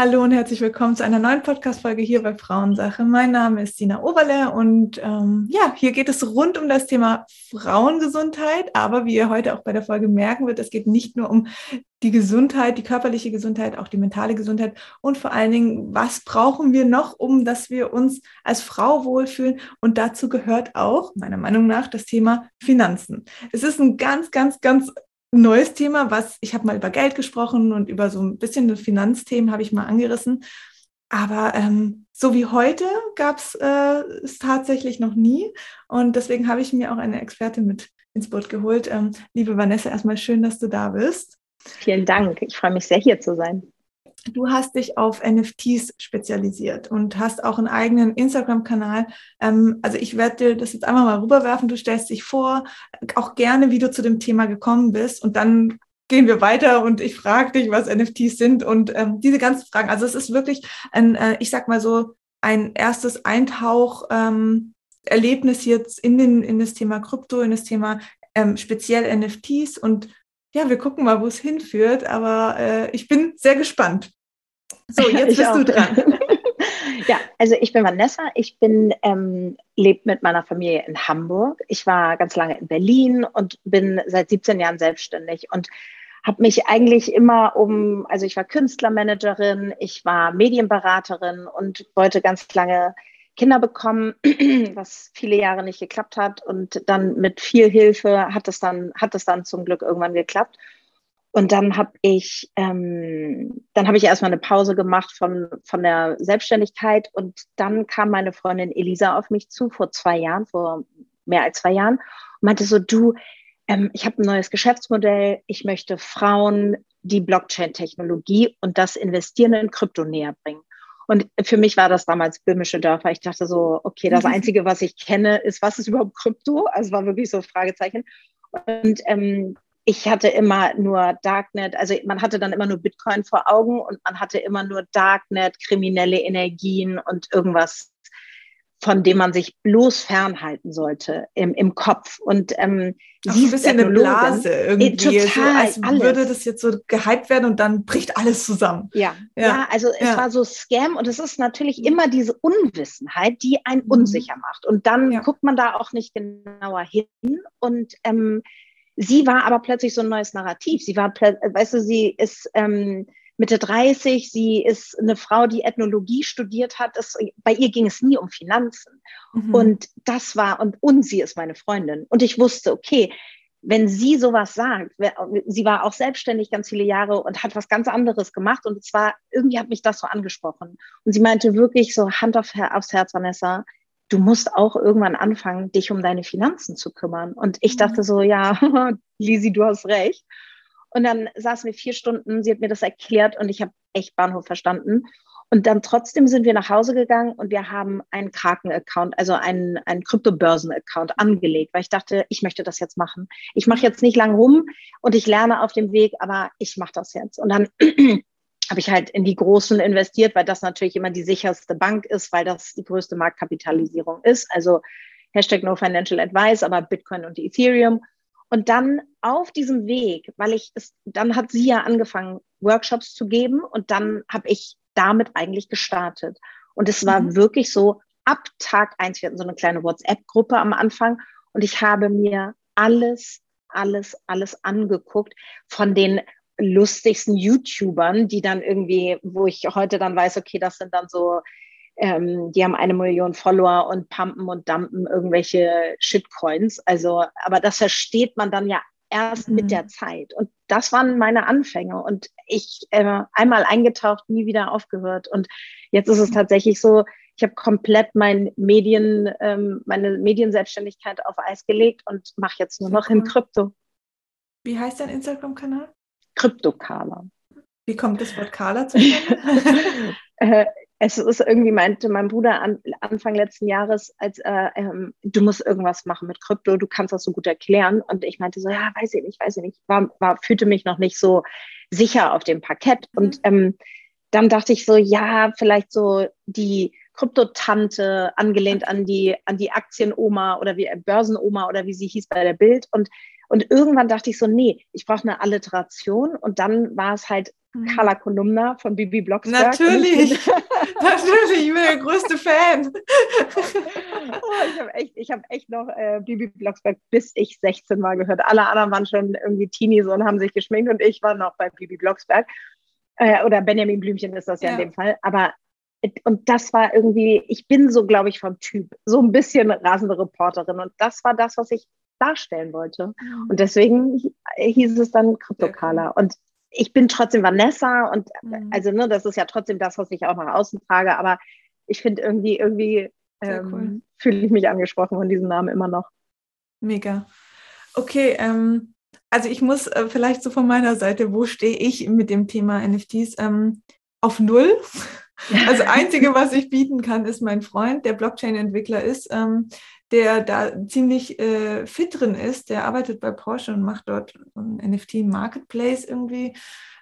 Hallo und herzlich willkommen zu einer neuen Podcast-Folge hier bei Frauensache. Mein Name ist Sina Oberle und ähm, ja, hier geht es rund um das Thema Frauengesundheit. Aber wie ihr heute auch bei der Folge merken wird, es geht nicht nur um die Gesundheit, die körperliche Gesundheit, auch die mentale Gesundheit und vor allen Dingen, was brauchen wir noch, um dass wir uns als Frau wohlfühlen? Und dazu gehört auch, meiner Meinung nach, das Thema Finanzen. Es ist ein ganz, ganz, ganz neues Thema, was ich habe mal über Geld gesprochen und über so ein bisschen Finanzthemen habe ich mal angerissen. Aber ähm, so wie heute gab es äh, es tatsächlich noch nie. Und deswegen habe ich mir auch eine Expertin mit ins Boot geholt. Ähm, liebe Vanessa, erstmal schön, dass du da bist. Vielen Dank. Ich freue mich sehr, hier zu sein. Du hast dich auf NFTs spezialisiert und hast auch einen eigenen Instagram-Kanal. Ähm, also ich werde dir das jetzt einmal mal rüberwerfen. Du stellst dich vor, auch gerne, wie du zu dem Thema gekommen bist und dann gehen wir weiter und ich frage dich, was NFTs sind und ähm, diese ganzen Fragen. Also es ist wirklich ein, äh, ich sag mal so, ein erstes Eintauch. Ähm, Erlebnis jetzt in, den, in das Thema Krypto, in das Thema speziell NFTs und ja, wir gucken mal, wo es hinführt, aber äh, ich bin sehr gespannt. So, jetzt bist du dran. ja, also ich bin Vanessa. Ich bin ähm, lebe mit meiner Familie in Hamburg. Ich war ganz lange in Berlin und bin seit 17 Jahren selbstständig und habe mich eigentlich immer um, also ich war Künstlermanagerin, ich war Medienberaterin und wollte ganz lange Kinder bekommen, was viele Jahre nicht geklappt hat. Und dann mit viel Hilfe hat es dann, hat es dann zum Glück irgendwann geklappt. Und dann habe ich, ähm, dann habe ich erstmal eine Pause gemacht von, von der Selbstständigkeit. Und dann kam meine Freundin Elisa auf mich zu vor zwei Jahren, vor mehr als zwei Jahren, und meinte so, du, ähm, ich habe ein neues Geschäftsmodell. Ich möchte Frauen die Blockchain-Technologie und das Investieren in Krypto näher bringen. Und für mich war das damals böhmische Dörfer. Ich dachte so, okay, das Einzige, was ich kenne, ist, was ist überhaupt Krypto? Also war wirklich so ein Fragezeichen. Und ähm, ich hatte immer nur Darknet, also man hatte dann immer nur Bitcoin vor Augen und man hatte immer nur Darknet, kriminelle Energien und irgendwas von dem man sich bloß fernhalten sollte im, im Kopf. Und ähm, Auch sie ein bisschen eine Blase irgendwie, äh, total, so, als alles. würde das jetzt so gehypt werden und dann bricht alles zusammen. Ja, ja, ja also es ja. war so Scam und es ist natürlich immer diese Unwissenheit, die einen mhm. unsicher macht. Und dann ja. guckt man da auch nicht genauer hin und ähm, sie war aber plötzlich so ein neues Narrativ. Sie war, weißt du, sie ist ähm, Mitte 30, sie ist eine Frau, die Ethnologie studiert hat. Das, bei ihr ging es nie um Finanzen. Mhm. Und das war, und, und sie ist meine Freundin. Und ich wusste, okay, wenn sie sowas sagt, sie war auch selbstständig ganz viele Jahre und hat was ganz anderes gemacht und zwar, irgendwie hat mich das so angesprochen. Und sie meinte wirklich so Hand auf, aufs Herz, Vanessa, du musst auch irgendwann anfangen, dich um deine Finanzen zu kümmern. Und ich mhm. dachte so, ja, Lisi, du hast recht. Und dann saßen wir vier Stunden, sie hat mir das erklärt und ich habe echt Bahnhof verstanden. Und dann trotzdem sind wir nach Hause gegangen und wir haben einen Kraken-Account, also einen, einen Kryptobörsen-Account angelegt, weil ich dachte, ich möchte das jetzt machen. Ich mache jetzt nicht lang rum und ich lerne auf dem Weg, aber ich mache das jetzt. Und dann habe ich halt in die Großen investiert, weil das natürlich immer die sicherste Bank ist, weil das die größte Marktkapitalisierung ist. Also Hashtag No Financial Advice, aber Bitcoin und Ethereum. Und dann auf diesem Weg, weil ich es, dann hat sie ja angefangen, Workshops zu geben und dann habe ich damit eigentlich gestartet. Und es war mhm. wirklich so, ab Tag eins, wir hatten so eine kleine WhatsApp-Gruppe am Anfang und ich habe mir alles, alles, alles angeguckt von den lustigsten YouTubern, die dann irgendwie, wo ich heute dann weiß, okay, das sind dann so ähm, die haben eine Million Follower und pumpen und dumpen irgendwelche Shitcoins. Also, aber das versteht man dann ja erst mhm. mit der Zeit. Und das waren meine Anfänge. Und ich äh, einmal eingetaucht, nie wieder aufgehört. Und jetzt ist es tatsächlich so, ich habe komplett mein Medien, ähm, meine Medienselbstständigkeit auf Eis gelegt und mache jetzt nur noch in Krypto. Wie heißt dein Instagram-Kanal? Kryptokala. Wie kommt das Wort Kala zustande? äh, es ist irgendwie, meinte mein Bruder an, Anfang letzten Jahres, als äh, ähm, du musst irgendwas machen mit Krypto, du kannst das so gut erklären. Und ich meinte so, ja, weiß ich nicht, weiß ich nicht. War, war, fühlte mich noch nicht so sicher auf dem Parkett. Mhm. Und ähm, dann dachte ich so, ja, vielleicht so die Kryptotante, angelehnt an die, an die Aktienoma oder wie Börsenoma oder wie sie hieß bei der Bild. Und Und irgendwann dachte ich so, nee, ich brauche eine Alliteration. Und dann war es halt mhm. Carla Kolumna von Bibi Blocksberg. Natürlich, natürlich, ich bin der größte Fan. oh, ich habe echt, hab echt noch äh, Bibi Blocksberg bis ich 16 Mal gehört. Alle anderen waren schon irgendwie Teenies und haben sich geschminkt und ich war noch bei Bibi Blocksberg. Äh, oder Benjamin Blümchen ist das ja, ja in dem Fall. Aber und das war irgendwie, ich bin so, glaube ich, vom Typ, so ein bisschen rasende Reporterin. Und das war das, was ich darstellen wollte. Mhm. Und deswegen hieß es dann Kryptokala. Und ich bin trotzdem Vanessa und mhm. also ne, das ist ja trotzdem das, was ich auch nach außen trage, aber ich finde irgendwie, irgendwie ähm, cool. fühle ich mich angesprochen von diesem Namen immer noch. Mega. Okay, ähm, also ich muss äh, vielleicht so von meiner Seite, wo stehe ich mit dem Thema NFTs? Ähm, auf Null. Also einzige, was ich bieten kann, ist mein Freund, der Blockchain-Entwickler ist, ähm, der da ziemlich äh, fit drin ist. Der arbeitet bei Porsche und macht dort ein NFT-Marketplace irgendwie.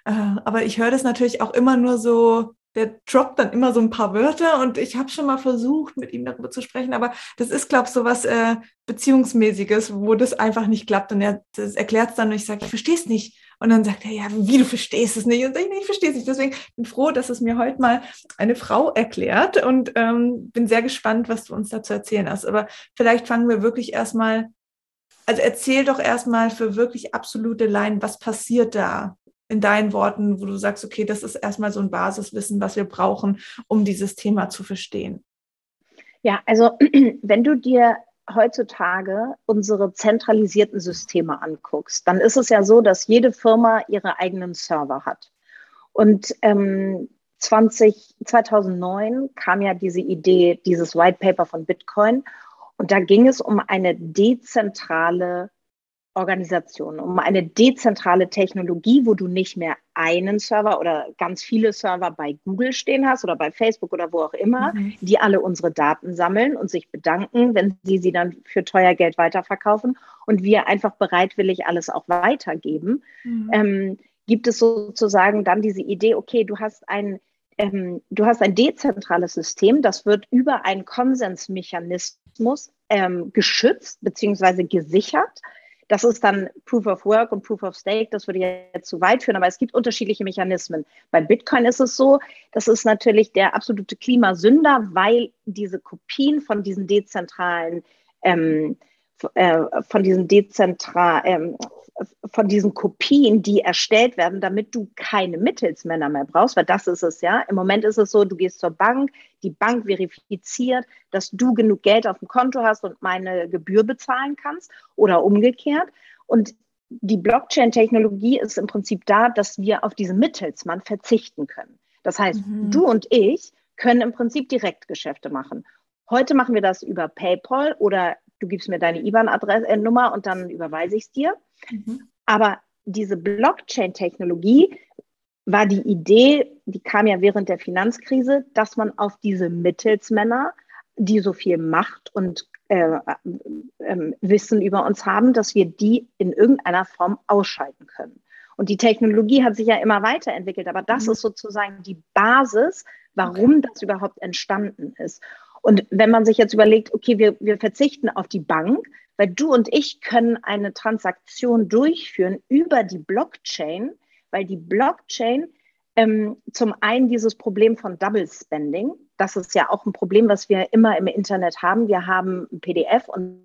Äh, aber ich höre das natürlich auch immer nur so der droppt dann immer so ein paar Wörter und ich habe schon mal versucht, mit ihm darüber zu sprechen, aber das ist, glaube ich, so was äh, Beziehungsmäßiges, wo das einfach nicht klappt und er erklärt es dann und ich sage, ich verstehe es nicht. Und dann sagt er, ja, wie du verstehst es nicht? Und ich, nee, ich verstehe es nicht. Deswegen bin ich froh, dass es mir heute mal eine Frau erklärt und ähm, bin sehr gespannt, was du uns dazu erzählen hast. Aber vielleicht fangen wir wirklich erstmal, also erzähl doch erstmal für wirklich absolute Laien, was passiert da in deinen Worten, wo du sagst, okay, das ist erstmal so ein Basiswissen, was wir brauchen, um dieses Thema zu verstehen? Ja, also wenn du dir heutzutage unsere zentralisierten Systeme anguckst, dann ist es ja so, dass jede Firma ihre eigenen Server hat. Und ähm, 20, 2009 kam ja diese Idee, dieses White Paper von Bitcoin. Und da ging es um eine dezentrale Organisation, um eine dezentrale Technologie, wo du nicht mehr einen Server oder ganz viele Server bei Google stehen hast oder bei Facebook oder wo auch immer, mhm. die alle unsere Daten sammeln und sich bedanken, wenn sie sie dann für teuer Geld weiterverkaufen und wir einfach bereitwillig alles auch weitergeben, mhm. ähm, gibt es sozusagen dann diese Idee, okay, du hast ein ähm, du hast ein dezentrales System, das wird über einen Konsensmechanismus ähm, geschützt bzw. gesichert. Das ist dann Proof of Work und Proof of Stake. Das würde jetzt zu weit führen, aber es gibt unterschiedliche Mechanismen. Bei Bitcoin ist es so, das ist natürlich der absolute Klimasünder, weil diese Kopien von diesen dezentralen ähm, äh, von diesen dezentral, ähm, von diesen Kopien, die erstellt werden, damit du keine Mittelsmänner mehr brauchst, weil das ist es ja. Im Moment ist es so, du gehst zur Bank, die Bank verifiziert, dass du genug Geld auf dem Konto hast und meine Gebühr bezahlen kannst oder umgekehrt. Und die Blockchain-Technologie ist im Prinzip da, dass wir auf diesen Mittelsmann verzichten können. Das heißt, mhm. du und ich können im Prinzip Direktgeschäfte machen. Heute machen wir das über PayPal oder du gibst mir deine IBAN-Nummer und dann überweise ich es dir. Mhm. Aber diese Blockchain-Technologie war die Idee, die kam ja während der Finanzkrise, dass man auf diese Mittelsmänner, die so viel Macht und äh, äh, Wissen über uns haben, dass wir die in irgendeiner Form ausschalten können. Und die Technologie hat sich ja immer weiterentwickelt, aber das mhm. ist sozusagen die Basis, warum okay. das überhaupt entstanden ist. Und wenn man sich jetzt überlegt, okay, wir, wir verzichten auf die Bank, weil du und ich können eine Transaktion durchführen über die Blockchain, weil die Blockchain ähm, zum einen dieses Problem von Double Spending, das ist ja auch ein Problem, was wir immer im Internet haben. Wir haben ein PDF und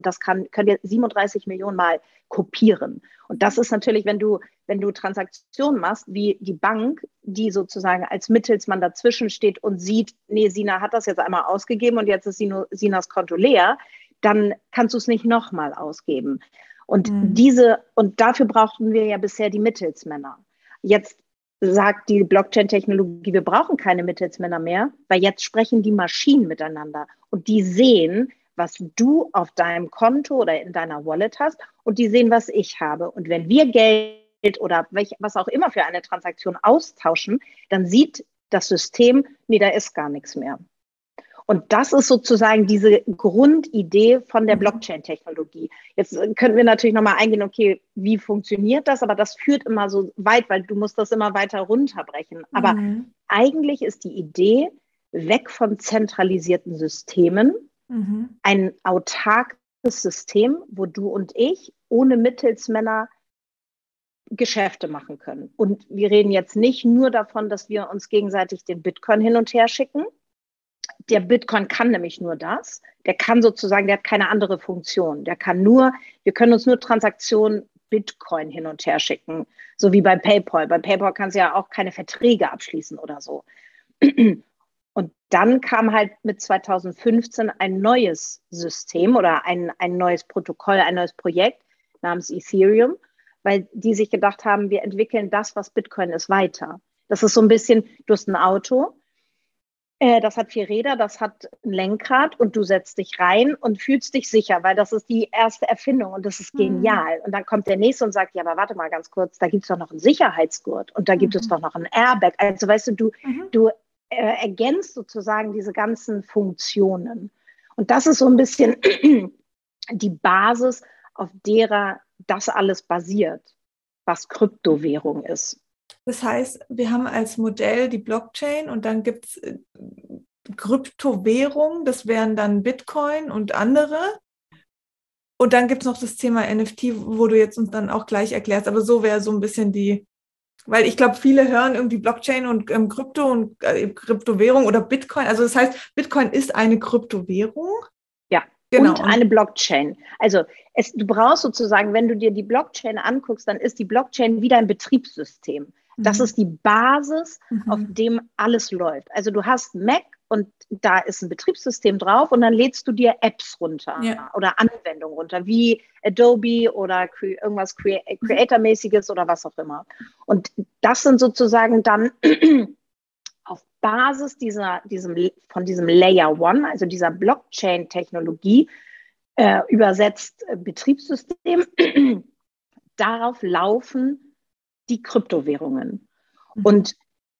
das kann, können wir 37 Millionen Mal kopieren. Und das ist natürlich, wenn du, wenn du Transaktionen machst, wie die Bank, die sozusagen als Mittelsmann dazwischen steht und sieht, nee, Sina hat das jetzt einmal ausgegeben und jetzt ist Sinas Konto leer, dann kannst du es nicht nochmal ausgeben. Und mhm. diese, und dafür brauchten wir ja bisher die Mittelsmänner. Jetzt sagt die Blockchain-Technologie, wir brauchen keine Mittelsmänner mehr, weil jetzt sprechen die Maschinen miteinander und die sehen, was du auf deinem Konto oder in deiner Wallet hast und die sehen, was ich habe. Und wenn wir Geld oder welch, was auch immer für eine Transaktion austauschen, dann sieht das System, nee, da ist gar nichts mehr. Und das ist sozusagen diese Grundidee von der mhm. Blockchain-Technologie. Jetzt könnten wir natürlich nochmal eingehen, okay, wie funktioniert das? Aber das führt immer so weit, weil du musst das immer weiter runterbrechen. Aber mhm. eigentlich ist die Idee, weg von zentralisierten Systemen, mhm. ein autarkes System, wo du und ich ohne Mittelsmänner Geschäfte machen können. Und wir reden jetzt nicht nur davon, dass wir uns gegenseitig den Bitcoin hin und her schicken. Der Bitcoin kann nämlich nur das. Der kann sozusagen, der hat keine andere Funktion. Der kann nur, wir können uns nur Transaktionen Bitcoin hin und her schicken, so wie bei PayPal. Bei PayPal kannst du ja auch keine Verträge abschließen oder so. Und dann kam halt mit 2015 ein neues System oder ein, ein neues Protokoll, ein neues Projekt namens Ethereum weil die sich gedacht haben, wir entwickeln das, was Bitcoin ist, weiter. Das ist so ein bisschen, du hast ein Auto, äh, das hat vier Räder, das hat ein Lenkrad und du setzt dich rein und fühlst dich sicher, weil das ist die erste Erfindung und das ist mhm. genial. Mhm. Und dann kommt der nächste und sagt, ja, aber warte mal ganz kurz, da gibt es doch noch einen Sicherheitsgurt und da gibt mhm. es doch noch ein Airbag. Also weißt du, du, mhm. du äh, ergänzt sozusagen diese ganzen Funktionen. Und das ist so ein bisschen die Basis, auf derer das alles basiert, was Kryptowährung ist. Das heißt, wir haben als Modell die Blockchain und dann gibt es äh, Kryptowährung, das wären dann Bitcoin und andere. Und dann gibt es noch das Thema NFT, wo du jetzt uns dann auch gleich erklärst. Aber so wäre so ein bisschen die, weil ich glaube, viele hören irgendwie Blockchain und ähm, Krypto und äh, Kryptowährung oder Bitcoin. Also das heißt, Bitcoin ist eine Kryptowährung. Genau. Und eine Blockchain. Also es, du brauchst sozusagen, wenn du dir die Blockchain anguckst, dann ist die Blockchain wieder ein Betriebssystem. Das mhm. ist die Basis, mhm. auf dem alles läuft. Also du hast Mac und da ist ein Betriebssystem drauf und dann lädst du dir Apps runter ja. oder Anwendungen runter, wie Adobe oder irgendwas Creator-mäßiges oder was auch immer. Und das sind sozusagen dann auf Basis dieser, diesem, von diesem Layer One, also dieser Blockchain-Technologie, äh, übersetzt äh, Betriebssystem, darauf laufen die Kryptowährungen. Mhm. Und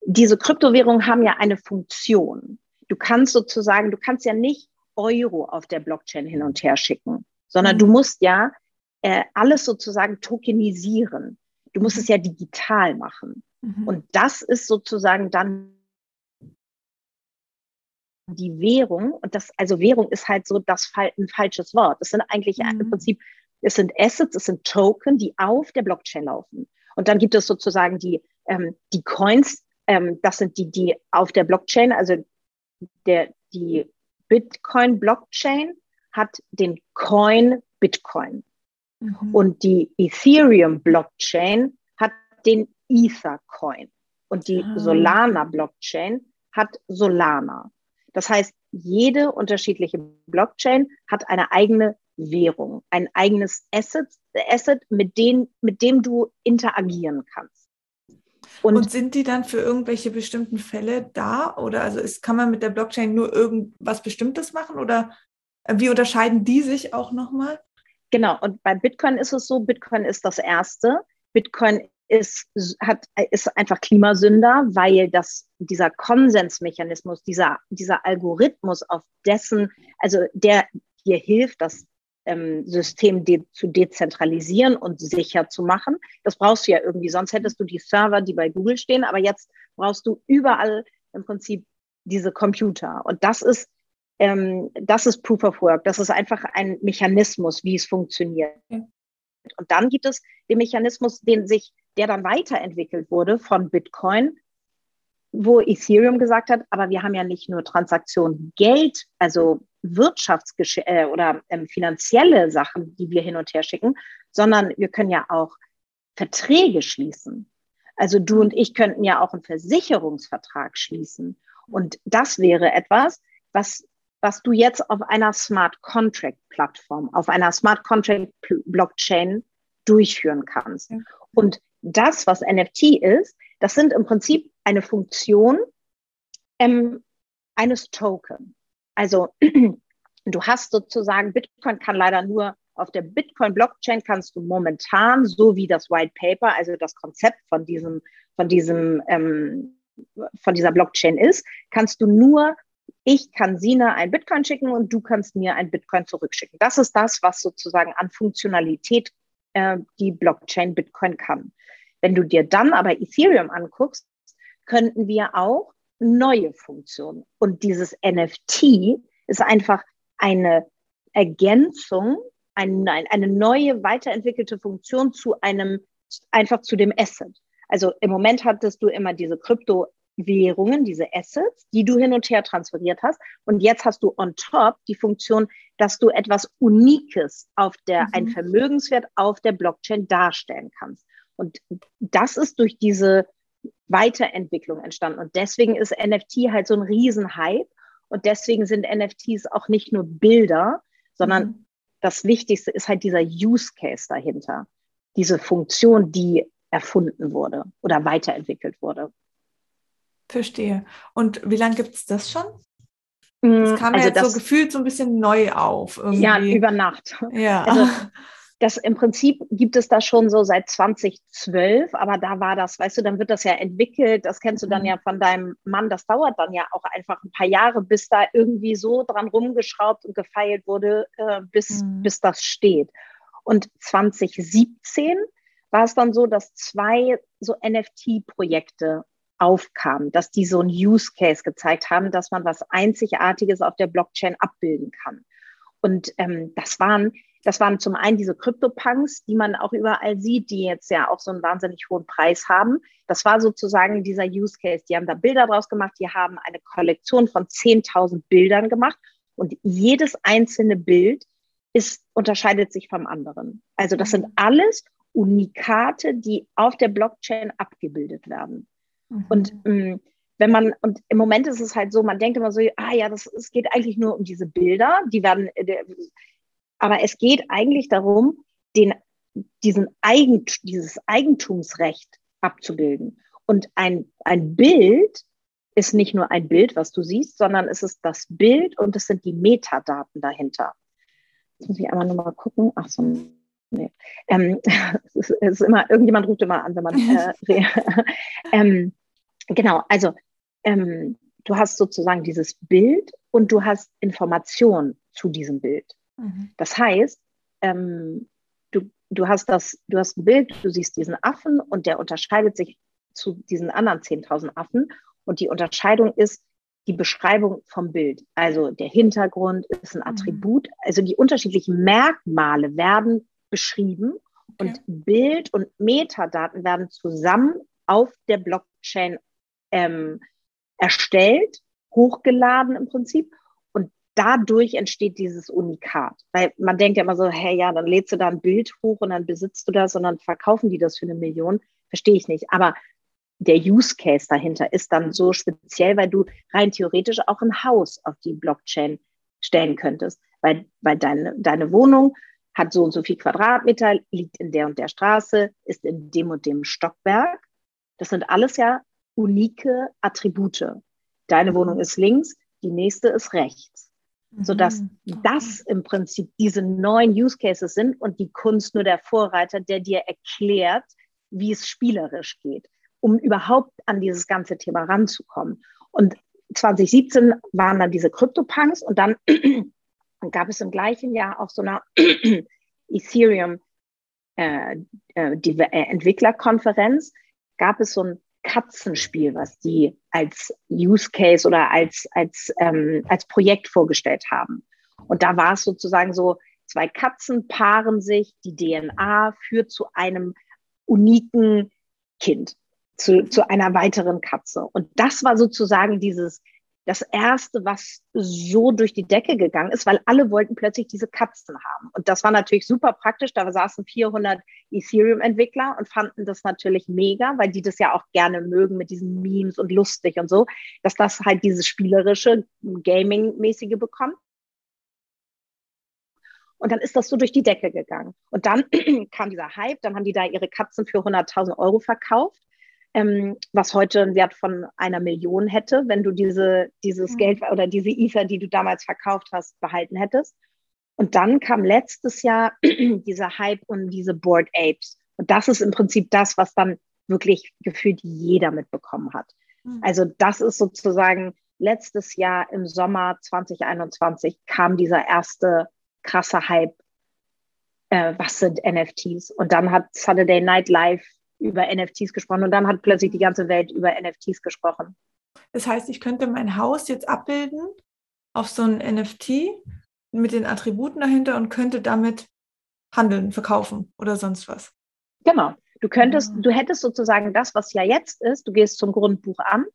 diese Kryptowährungen haben ja eine Funktion. Du kannst sozusagen, du kannst ja nicht Euro auf der Blockchain hin und her schicken, sondern mhm. du musst ja äh, alles sozusagen tokenisieren. Du musst es ja digital machen. Mhm. Und das ist sozusagen dann die Währung, und das, also Währung ist halt so das ein falsches Wort. Es sind eigentlich mhm. im Prinzip, es sind Assets, es sind Token, die auf der Blockchain laufen. Und dann gibt es sozusagen die, ähm, die Coins, ähm, das sind die, die auf der Blockchain, also der, die Bitcoin-Blockchain hat den Coin Bitcoin. Mhm. Und die Ethereum-Blockchain hat den Ether-Coin. Und die ah. Solana-Blockchain hat Solana. Das heißt, jede unterschiedliche Blockchain hat eine eigene Währung, ein eigenes Asset, Asset mit, dem, mit dem du interagieren kannst. Und, und, sind die dann für irgendwelche bestimmten Fälle da? Oder also ist, kann man mit der Blockchain nur irgendwas Bestimmtes machen? Oder wie unterscheiden die sich auch nochmal? Genau, und bei Bitcoin ist es so, Bitcoin ist das erste. Bitcoin ist, hat, ist einfach Klimasünder, weil das, dieser Konsensmechanismus, dieser, dieser Algorithmus, auf dessen, also der dir hilft, das ähm, System de zu dezentralisieren und sicher zu machen. Das brauchst du ja irgendwie, sonst hättest du die Server, die bei Google stehen, aber jetzt brauchst du überall im Prinzip diese Computer. Und das ist, ähm, das ist Proof of Work. Das ist einfach ein Mechanismus, wie es funktioniert. Und dann gibt es den Mechanismus, den sich, der dann weiterentwickelt wurde von Bitcoin, wo Ethereum gesagt hat, aber wir haben ja nicht nur Transaktionen, Geld, also Wirtschaftsgesch äh, oder ähm, finanzielle Sachen, die wir hin und her schicken, sondern wir können ja auch Verträge schließen. Also du und ich könnten ja auch einen Versicherungsvertrag schließen. Und das wäre etwas, was was du jetzt auf einer Smart Contract Plattform, auf einer Smart Contract Blockchain durchführen kannst. Und das, was NFT ist, das sind im Prinzip eine Funktion ähm, eines Token. Also du hast sozusagen, Bitcoin kann leider nur auf der Bitcoin-Blockchain kannst du momentan, so wie das White Paper, also das Konzept von diesem, von diesem, ähm, von dieser Blockchain ist, kannst du nur ich kann Sina ein Bitcoin schicken und du kannst mir ein Bitcoin zurückschicken. Das ist das, was sozusagen an Funktionalität äh, die Blockchain Bitcoin kann. Wenn du dir dann aber Ethereum anguckst, könnten wir auch neue Funktionen. Und dieses NFT ist einfach eine Ergänzung ein, eine neue, weiterentwickelte Funktion zu einem, einfach zu dem Asset. Also im Moment hattest du immer diese Kryptowährungen, diese Assets, die du hin und her transferiert hast. Und jetzt hast du on top die Funktion, dass du etwas Unikes auf der, mhm. ein Vermögenswert auf der Blockchain darstellen kannst. Und das ist durch diese Weiterentwicklung entstanden. Und deswegen ist NFT halt so ein Riesenhype. Und deswegen sind NFTs auch nicht nur Bilder, sondern mhm. das Wichtigste ist halt dieser Use Case dahinter. Diese Funktion, die erfunden wurde oder weiterentwickelt wurde. Verstehe. Und wie lange gibt es das schon? Das mm, kam also ja jetzt das, so gefühlt so ein bisschen neu auf. Irgendwie. Ja, über Nacht. Ja. Also das im Prinzip gibt es das schon so seit 2012, aber da war das, weißt du, dann wird das ja entwickelt, das kennst du dann mhm. ja von deinem Mann, das dauert dann ja auch einfach ein paar Jahre, bis da irgendwie so dran rumgeschraubt und gefeilt wurde, äh, bis, mhm. bis das steht. Und 2017 war es dann so, dass zwei so NFT-Projekte aufkamen, dass die so ein Use Case gezeigt haben, dass man was Einzigartiges auf der Blockchain abbilden kann. Und ähm, das waren das waren zum einen diese Crypto-Punks, die man auch überall sieht, die jetzt ja auch so einen wahnsinnig hohen Preis haben. Das war sozusagen dieser Use Case. Die haben da Bilder draus gemacht, die haben eine Kollektion von 10.000 Bildern gemacht und jedes einzelne Bild ist, unterscheidet sich vom anderen. Also das sind alles Unikate, die auf der Blockchain abgebildet werden. Mhm. Und ähm, wenn man, und im Moment ist es halt so, man denkt immer so, ah ja, das, es geht eigentlich nur um diese Bilder, die werden, äh, aber es geht eigentlich darum, den, diesen Eigent, dieses Eigentumsrecht abzubilden. Und ein, ein Bild ist nicht nur ein Bild, was du siehst, sondern es ist das Bild und es sind die Metadaten dahinter. Jetzt muss ich einmal nochmal gucken. Ach so, nee. Ähm, es, ist, es, ist, immer, irgendjemand ruft immer an, wenn man. Äh, ähm, genau, also ähm, du hast sozusagen dieses Bild und du hast Informationen zu diesem Bild. Mhm. Das heißt, ähm, du, du, hast das, du hast ein Bild, du siehst diesen Affen und der unterscheidet sich zu diesen anderen 10.000 Affen. Und die Unterscheidung ist die Beschreibung vom Bild. Also der Hintergrund ist ein mhm. Attribut. Mhm. Also die unterschiedlichen Merkmale werden beschrieben okay. und Bild und Metadaten werden zusammen auf der Blockchain ähm, erstellt, hochgeladen im Prinzip dadurch entsteht dieses Unikat. Weil man denkt ja immer so, hey, ja, dann lädst du da ein Bild hoch und dann besitzt du das und dann verkaufen die das für eine Million. Verstehe ich nicht. Aber der Use Case dahinter ist dann so speziell, weil du rein theoretisch auch ein Haus auf die Blockchain stellen könntest. Weil, weil deine, deine Wohnung hat so und so viel Quadratmeter, liegt in der und der Straße, ist in dem und dem Stockwerk. Das sind alles ja unique Attribute. Deine Wohnung ist links, die nächste ist rechts sodass mhm. das im Prinzip diese neuen Use Cases sind und die Kunst nur der Vorreiter, der dir erklärt, wie es spielerisch geht, um überhaupt an dieses ganze Thema ranzukommen. Und 2017 waren dann diese CryptoPunks und dann gab es im gleichen Jahr auch so eine Ethereum äh, äh, äh, Entwicklerkonferenz, gab es so ein Katzenspiel, was die als Use Case oder als, als, ähm, als Projekt vorgestellt haben. Und da war es sozusagen so, zwei Katzen paaren sich, die DNA führt zu einem uniken Kind, zu, zu einer weiteren Katze. Und das war sozusagen dieses das erste, was so durch die Decke gegangen ist, weil alle wollten plötzlich diese Katzen haben. Und das war natürlich super praktisch. Da saßen 400 Ethereum-Entwickler und fanden das natürlich mega, weil die das ja auch gerne mögen mit diesen Memes und lustig und so, dass das halt dieses spielerische, Gaming-mäßige bekommt. Und dann ist das so durch die Decke gegangen. Und dann kam dieser Hype, dann haben die da ihre Katzen für 100.000 Euro verkauft ähm, was heute einen Wert von einer Million hätte, wenn du diese, dieses mhm. Geld oder diese Ether, die du damals verkauft hast, behalten hättest. Und dann kam letztes Jahr dieser Hype um diese Board Apes. Und das ist im Prinzip das, was dann wirklich gefühlt jeder mitbekommen hat. Mhm. Also das ist sozusagen letztes Jahr im Sommer 2021 kam dieser erste krasse Hype. Äh, was sind NFTs? Und dann hat Saturday Night Live über NFTs gesprochen und dann hat plötzlich die ganze Welt über NFTs gesprochen. Das heißt, ich könnte mein Haus jetzt abbilden auf so ein NFT mit den Attributen dahinter und könnte damit handeln, verkaufen oder sonst was. Genau. Du könntest, ja. du hättest sozusagen das, was ja jetzt ist, du gehst zum Grundbuchamt.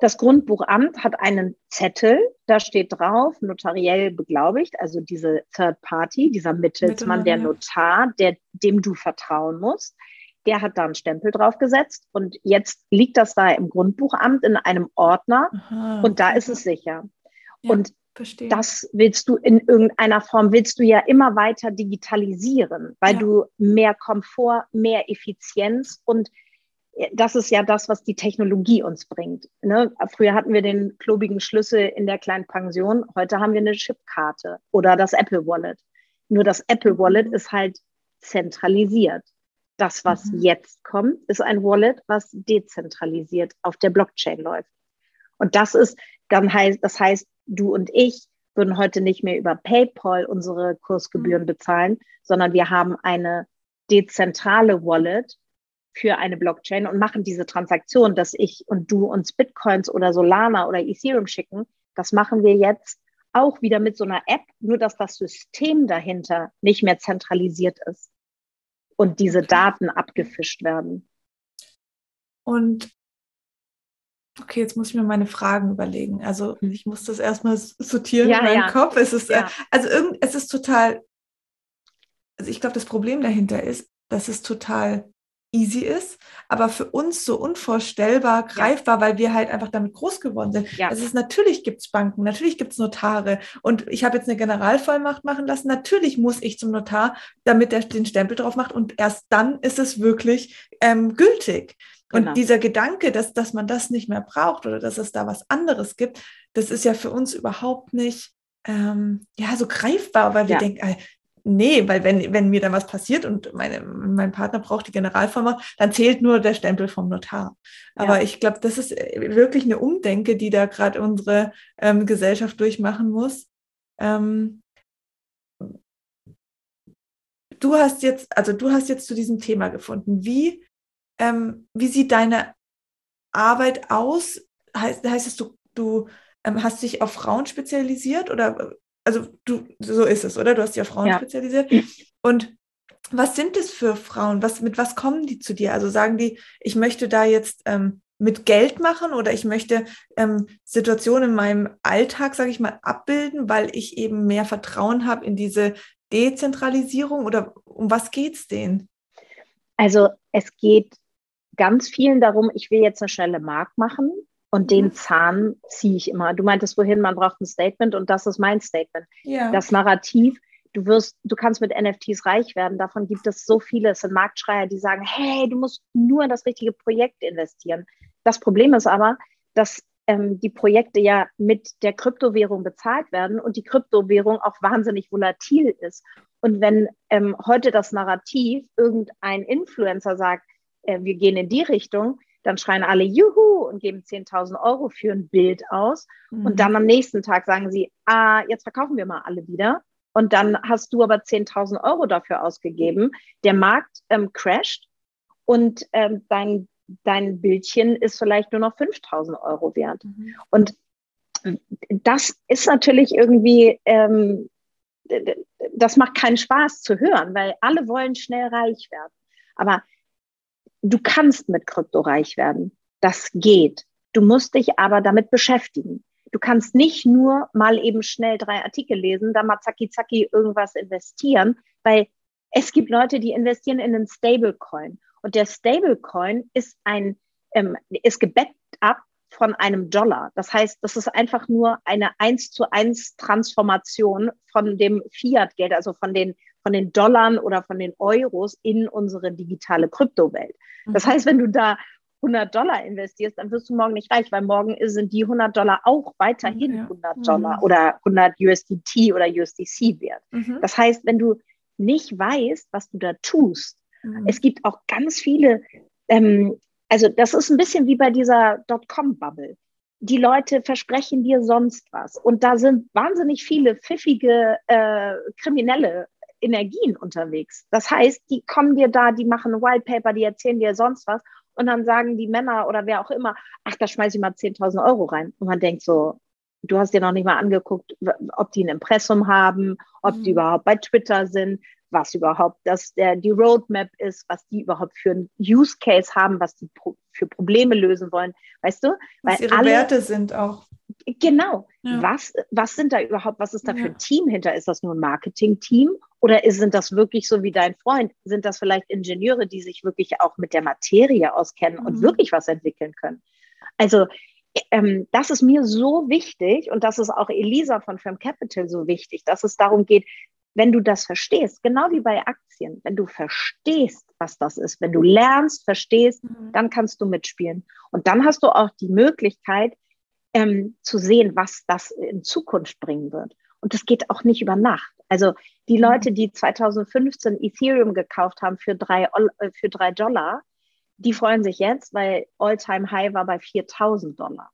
Das Grundbuchamt hat einen Zettel, da steht drauf, notariell beglaubigt, also diese Third Party, dieser Mittelsmann, der Notar, der, dem du vertrauen musst der hat da einen Stempel draufgesetzt und jetzt liegt das da im Grundbuchamt in einem Ordner Aha, und da ist es sicher. Ja, und verstehe. das willst du in irgendeiner Form, willst du ja immer weiter digitalisieren, weil ja. du mehr Komfort, mehr Effizienz und äh, das ist ja das, was die Technologie uns bringt. Ne? Früher hatten wir den klobigen Schlüssel in der kleinen Pension, heute haben wir eine Chipkarte oder das Apple Wallet. Nur das Apple Wallet mhm. ist halt zentralisiert. Das, was mhm. jetzt kommt, ist ein Wallet, was dezentralisiert auf der Blockchain läuft. Und das ist dann heißt, das heißt, du und ich würden heute nicht mehr über PayPal unsere Kursgebühren mhm. bezahlen, sondern wir haben eine dezentrale Wallet für eine Blockchain und machen diese Transaktion, dass ich und du uns Bitcoins oder Solana oder Ethereum schicken. Das machen wir jetzt auch wieder mit so einer App, nur dass das System dahinter nicht mehr zentralisiert ist und diese Daten abgefischt werden. Und okay, jetzt muss ich mir meine Fragen überlegen. Also ich muss das erstmal sortieren ja, in meinem ja. Kopf. Es ist, äh, ja. also irgend, es ist total, also ich glaube, das Problem dahinter ist, dass es total easy ist, aber für uns so unvorstellbar greifbar, ja. weil wir halt einfach damit groß geworden sind. Ja. Es ist natürlich gibt es Banken, natürlich gibt es Notare und ich habe jetzt eine Generalvollmacht machen lassen. Natürlich muss ich zum Notar, damit er den Stempel drauf macht und erst dann ist es wirklich ähm, gültig. Und genau. dieser Gedanke, dass, dass man das nicht mehr braucht oder dass es da was anderes gibt, das ist ja für uns überhaupt nicht ähm, ja, so greifbar, weil wir ja. denken, nee, weil wenn, wenn mir dann was passiert und meine, mein Partner braucht die Generalvollmacht, dann zählt nur der Stempel vom Notar. Aber ja. ich glaube, das ist äh, wirklich eine Umdenke, die da gerade unsere ähm, Gesellschaft durchmachen muss. Ähm, du hast jetzt, also du hast jetzt zu diesem Thema gefunden. Wie, ähm, wie sieht deine Arbeit aus? Heißt, heißt es, du, du ähm, hast dich auf Frauen spezialisiert oder also du, so ist es, oder? Du hast ja Frauen ja. spezialisiert. Und was sind es für Frauen? Was, mit was kommen die zu dir? Also sagen die, ich möchte da jetzt ähm, mit Geld machen oder ich möchte ähm, Situationen in meinem Alltag, sage ich mal, abbilden, weil ich eben mehr Vertrauen habe in diese Dezentralisierung oder um was geht es denen? Also es geht ganz vielen darum, ich will jetzt eine schnelle Mark machen und den mhm. Zahn ziehe ich immer. Du meintest wohin, man braucht ein Statement und das ist mein Statement. Ja. Das Narrativ, du wirst, du kannst mit NFTs reich werden. Davon gibt es so viele. Es sind Marktschreier, die sagen, hey, du musst nur in das richtige Projekt investieren. Das Problem ist aber, dass ähm, die Projekte ja mit der Kryptowährung bezahlt werden und die Kryptowährung auch wahnsinnig volatil ist. Und wenn ähm, heute das Narrativ irgendein Influencer sagt, äh, wir gehen in die Richtung, dann schreien alle Juhu und geben 10.000 Euro für ein Bild aus. Mhm. Und dann am nächsten Tag sagen sie, ah, jetzt verkaufen wir mal alle wieder. Und dann hast du aber 10.000 Euro dafür ausgegeben. Der Markt ähm, crasht und ähm, dein, dein Bildchen ist vielleicht nur noch 5.000 Euro wert. Mhm. Und das ist natürlich irgendwie, ähm, das macht keinen Spaß zu hören, weil alle wollen schnell reich werden. Aber du kannst mit Krypto reich werden. Das geht. Du musst dich aber damit beschäftigen. Du kannst nicht nur mal eben schnell drei Artikel lesen, da mal zacki zacki irgendwas investieren, weil es gibt Leute, die investieren in einen Stablecoin. Und der Stablecoin ist ein, ähm, ist gebackt ab von einem Dollar. Das heißt, das ist einfach nur eine eins zu eins Transformation von dem Fiat-Geld, also von den, von den Dollar oder von den Euros in unsere digitale Kryptowelt. Das mhm. heißt, wenn du da 100 Dollar investierst, dann wirst du morgen nicht reich, weil morgen sind die 100 Dollar auch weiterhin 100 Dollar mhm. oder 100 USDT oder USDC wert. Mhm. Das heißt, wenn du nicht weißt, was du da tust, mhm. es gibt auch ganz viele, ähm, also das ist ein bisschen wie bei dieser Dotcom-Bubble. Die Leute versprechen dir sonst was. Und da sind wahnsinnig viele pfiffige äh, Kriminelle Energien unterwegs. Das heißt, die kommen dir da, die machen ein White Paper, die erzählen dir sonst was und dann sagen die Männer oder wer auch immer, ach, da schmeiße ich mal 10.000 Euro rein. Und man denkt so, du hast dir noch nicht mal angeguckt, ob die ein Impressum haben, ob mhm. die überhaupt bei Twitter sind, was überhaupt das, der, die Roadmap ist, was die überhaupt für ein Use Case haben, was die pro, für Probleme lösen wollen. Weißt du? Was Weil ihre alle, Werte sind auch. Genau. Ja. Was, was sind da überhaupt, was ist da ja. für ein Team hinter? Ist das nur ein Marketing-Team oder sind das wirklich so wie dein Freund? Sind das vielleicht Ingenieure, die sich wirklich auch mit der Materie auskennen mhm. und wirklich was entwickeln können? Also ähm, das ist mir so wichtig und das ist auch Elisa von Firm Capital so wichtig, dass es darum geht, wenn du das verstehst, genau wie bei Aktien, wenn du verstehst, was das ist, wenn du lernst, verstehst, mhm. dann kannst du mitspielen. Und dann hast du auch die Möglichkeit ähm, zu sehen, was das in Zukunft bringen wird. Und das geht auch nicht über Nacht. Also die mhm. Leute, die 2015 Ethereum gekauft haben für drei, äh, für drei Dollar, die freuen sich jetzt, weil All-Time High war bei 4000 Dollar.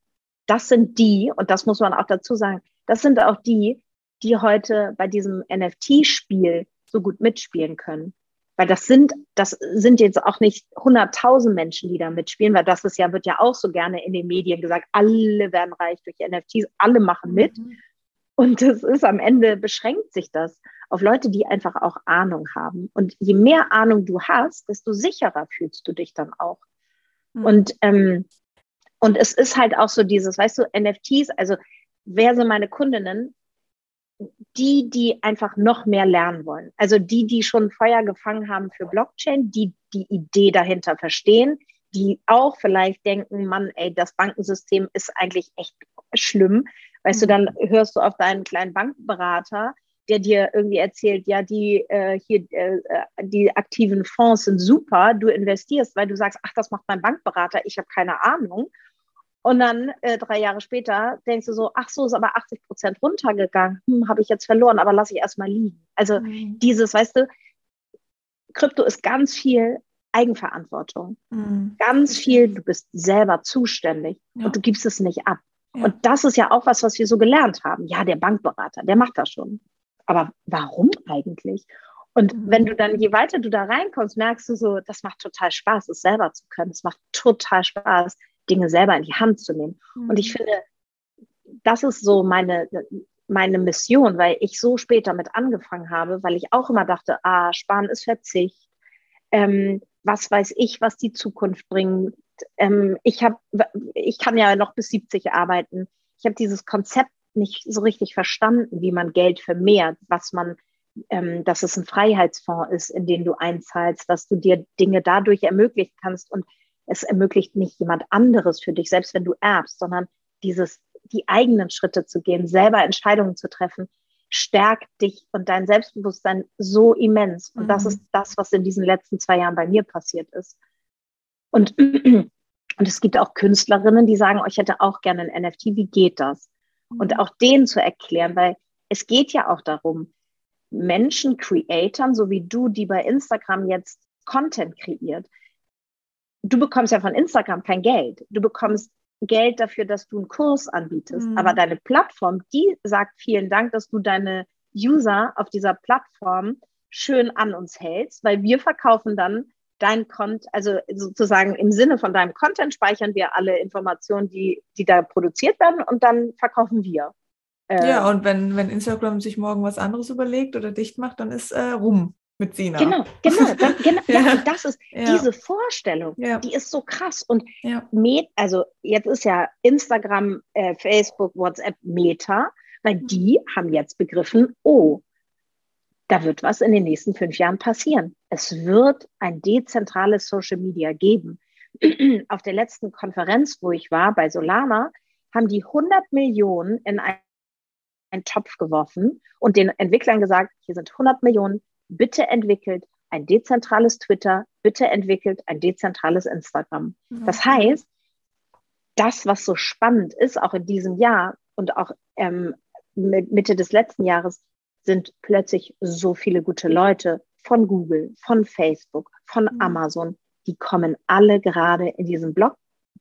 Das sind die, und das muss man auch dazu sagen, das sind auch die, die heute bei diesem NFT-Spiel so gut mitspielen können. Weil das sind, das sind jetzt auch nicht 100.000 Menschen, die da mitspielen, weil das ist ja, wird ja auch so gerne in den Medien gesagt, alle werden reich durch NFTs, alle machen mit. Mhm. Und das ist am Ende beschränkt sich das auf Leute, die einfach auch Ahnung haben. Und je mehr Ahnung du hast, desto sicherer fühlst du dich dann auch. Mhm. Und, ähm, und es ist halt auch so dieses, weißt du, NFTs, also wer sind meine Kundinnen? Die, die einfach noch mehr lernen wollen. Also die, die schon Feuer gefangen haben für Blockchain, die die Idee dahinter verstehen, die auch vielleicht denken, Mann, ey, das Bankensystem ist eigentlich echt schlimm. Weißt mhm. du, dann hörst du auf deinen kleinen Bankberater, der dir irgendwie erzählt, ja, die äh, hier äh, die aktiven Fonds sind super, du investierst, weil du sagst, ach, das macht mein Bankberater, ich habe keine Ahnung. Und dann äh, drei Jahre später denkst du so, ach so, ist aber 80 Prozent runtergegangen, hm, habe ich jetzt verloren, aber lass ich erstmal liegen. Also mhm. dieses, weißt du, Krypto ist ganz viel Eigenverantwortung. Mhm. Ganz viel, du bist selber zuständig ja. und du gibst es nicht ab. Ja. Und das ist ja auch was, was wir so gelernt haben. Ja, der Bankberater, der macht das schon. Aber warum eigentlich? Und mhm. wenn du dann, je weiter du da reinkommst, merkst du so, das macht total Spaß, es selber zu können. Es macht total Spaß, Dinge selber in die Hand zu nehmen. Mhm. Und ich mhm. finde, das ist so meine, meine Mission, weil ich so spät damit angefangen habe, weil ich auch immer dachte, ah, Sparen ist Verzicht. Ähm, was weiß ich, was die Zukunft bringt. Ähm, ich habe, ich kann ja noch bis 70 arbeiten. Ich habe dieses Konzept nicht so richtig verstanden, wie man Geld vermehrt, was man, ähm, dass es ein Freiheitsfonds ist, in den du einzahlst, dass du dir Dinge dadurch ermöglichen kannst und es ermöglicht nicht jemand anderes für dich, selbst wenn du erbst, sondern dieses, die eigenen Schritte zu gehen, selber Entscheidungen zu treffen, stärkt dich und dein Selbstbewusstsein so immens. Und mhm. das ist das, was in diesen letzten zwei Jahren bei mir passiert ist. Und, und es gibt auch Künstlerinnen, die sagen, oh, ich hätte auch gerne ein NFT. Wie geht das? und auch denen zu erklären, weil es geht ja auch darum, Menschen, Creatoren, so wie du, die bei Instagram jetzt Content kreiert, du bekommst ja von Instagram kein Geld. Du bekommst Geld dafür, dass du einen Kurs anbietest. Mhm. Aber deine Plattform, die sagt vielen Dank, dass du deine User auf dieser Plattform schön an uns hältst, weil wir verkaufen dann dein Content, also sozusagen im Sinne von deinem Content speichern wir alle Informationen, die, die da produziert werden und dann verkaufen wir. Äh, ja, und wenn, wenn Instagram sich morgen was anderes überlegt oder dicht macht, dann ist äh, rum mit Sina. Genau, genau, dann, genau ja. ja. das ist ja. diese Vorstellung, die ist so krass. Und Met, also jetzt ist ja Instagram, äh, Facebook, WhatsApp Meta, weil mhm. die haben jetzt begriffen, oh, da wird was in den nächsten fünf Jahren passieren. Es wird ein dezentrales Social Media geben. Auf der letzten Konferenz, wo ich war, bei Solana, haben die 100 Millionen in einen Topf geworfen und den Entwicklern gesagt, hier sind 100 Millionen, bitte entwickelt ein dezentrales Twitter, bitte entwickelt ein dezentrales Instagram. Mhm. Das heißt, das, was so spannend ist, auch in diesem Jahr und auch ähm, Mitte des letzten Jahres, sind plötzlich so viele gute Leute von Google, von Facebook, von mhm. Amazon, die kommen alle gerade in diesen Block,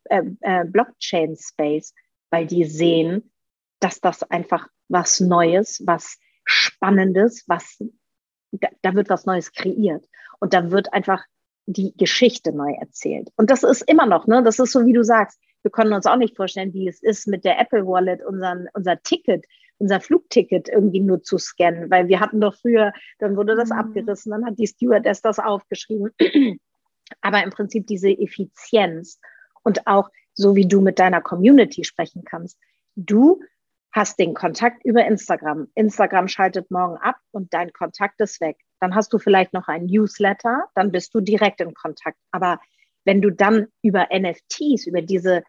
äh, äh, Blockchain-Space, weil die sehen, dass das einfach was Neues, was Spannendes, was da, da wird was Neues kreiert und da wird einfach die Geschichte neu erzählt. Und das ist immer noch, ne? Das ist so, wie du sagst. wir konnten uns auch nicht vorstellen, wie es ist, mit der Apple Wallet unseren, unser Ticket, unser Flugticket irgendwie nur zu scannen, weil wir hatten doch früher, dann wurde das mhm. abgerissen, dann hat die Stewardess das aufgeschrieben. Aber im Prinzip diese Effizienz und auch so wie du mit deiner Community sprechen kannst. Du hast den Kontakt über Instagram. Instagram schaltet morgen ab und dein Kontakt ist weg. Dann hast du vielleicht noch ein Newsletter, dann bist du direkt in Kontakt. Aber wenn du dann über NFTs, über diese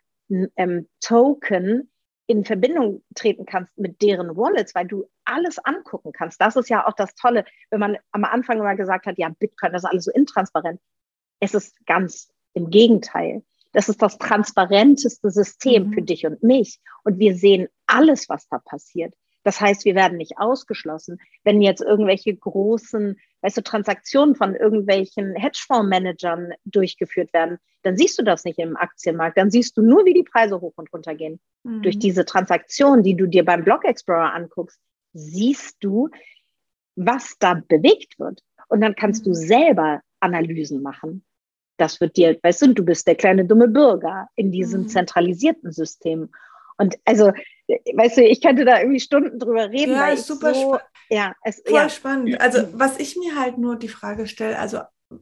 ähm, Token in Verbindung treten kannst mit deren Wallets, weil du alles angucken kannst. Das ist ja auch das Tolle, wenn man am Anfang immer gesagt hat, ja, Bitcoin, das ist alles so intransparent. Es ist ganz im Gegenteil. Das ist das transparenteste System mhm. für dich und mich. Und wir sehen alles, was da passiert. Das heißt, wir werden nicht ausgeschlossen. Wenn jetzt irgendwelche großen, weißt du, Transaktionen von irgendwelchen Hedgefondsmanagern durchgeführt werden, dann siehst du das nicht im Aktienmarkt. Dann siehst du nur, wie die Preise hoch und runter gehen. Mhm. Durch diese Transaktionen, die du dir beim Block Explorer anguckst, siehst du, was da bewegt wird. Und dann kannst mhm. du selber Analysen machen. Das wird dir, weißt du, du bist der kleine dumme Bürger in diesem mhm. zentralisierten System. Und also, weißt du, ich könnte da irgendwie Stunden drüber reden. Ja, ist super so, spannend. Ja, es, Voll ja. spannend. Also, was ich mir halt nur die Frage stelle, also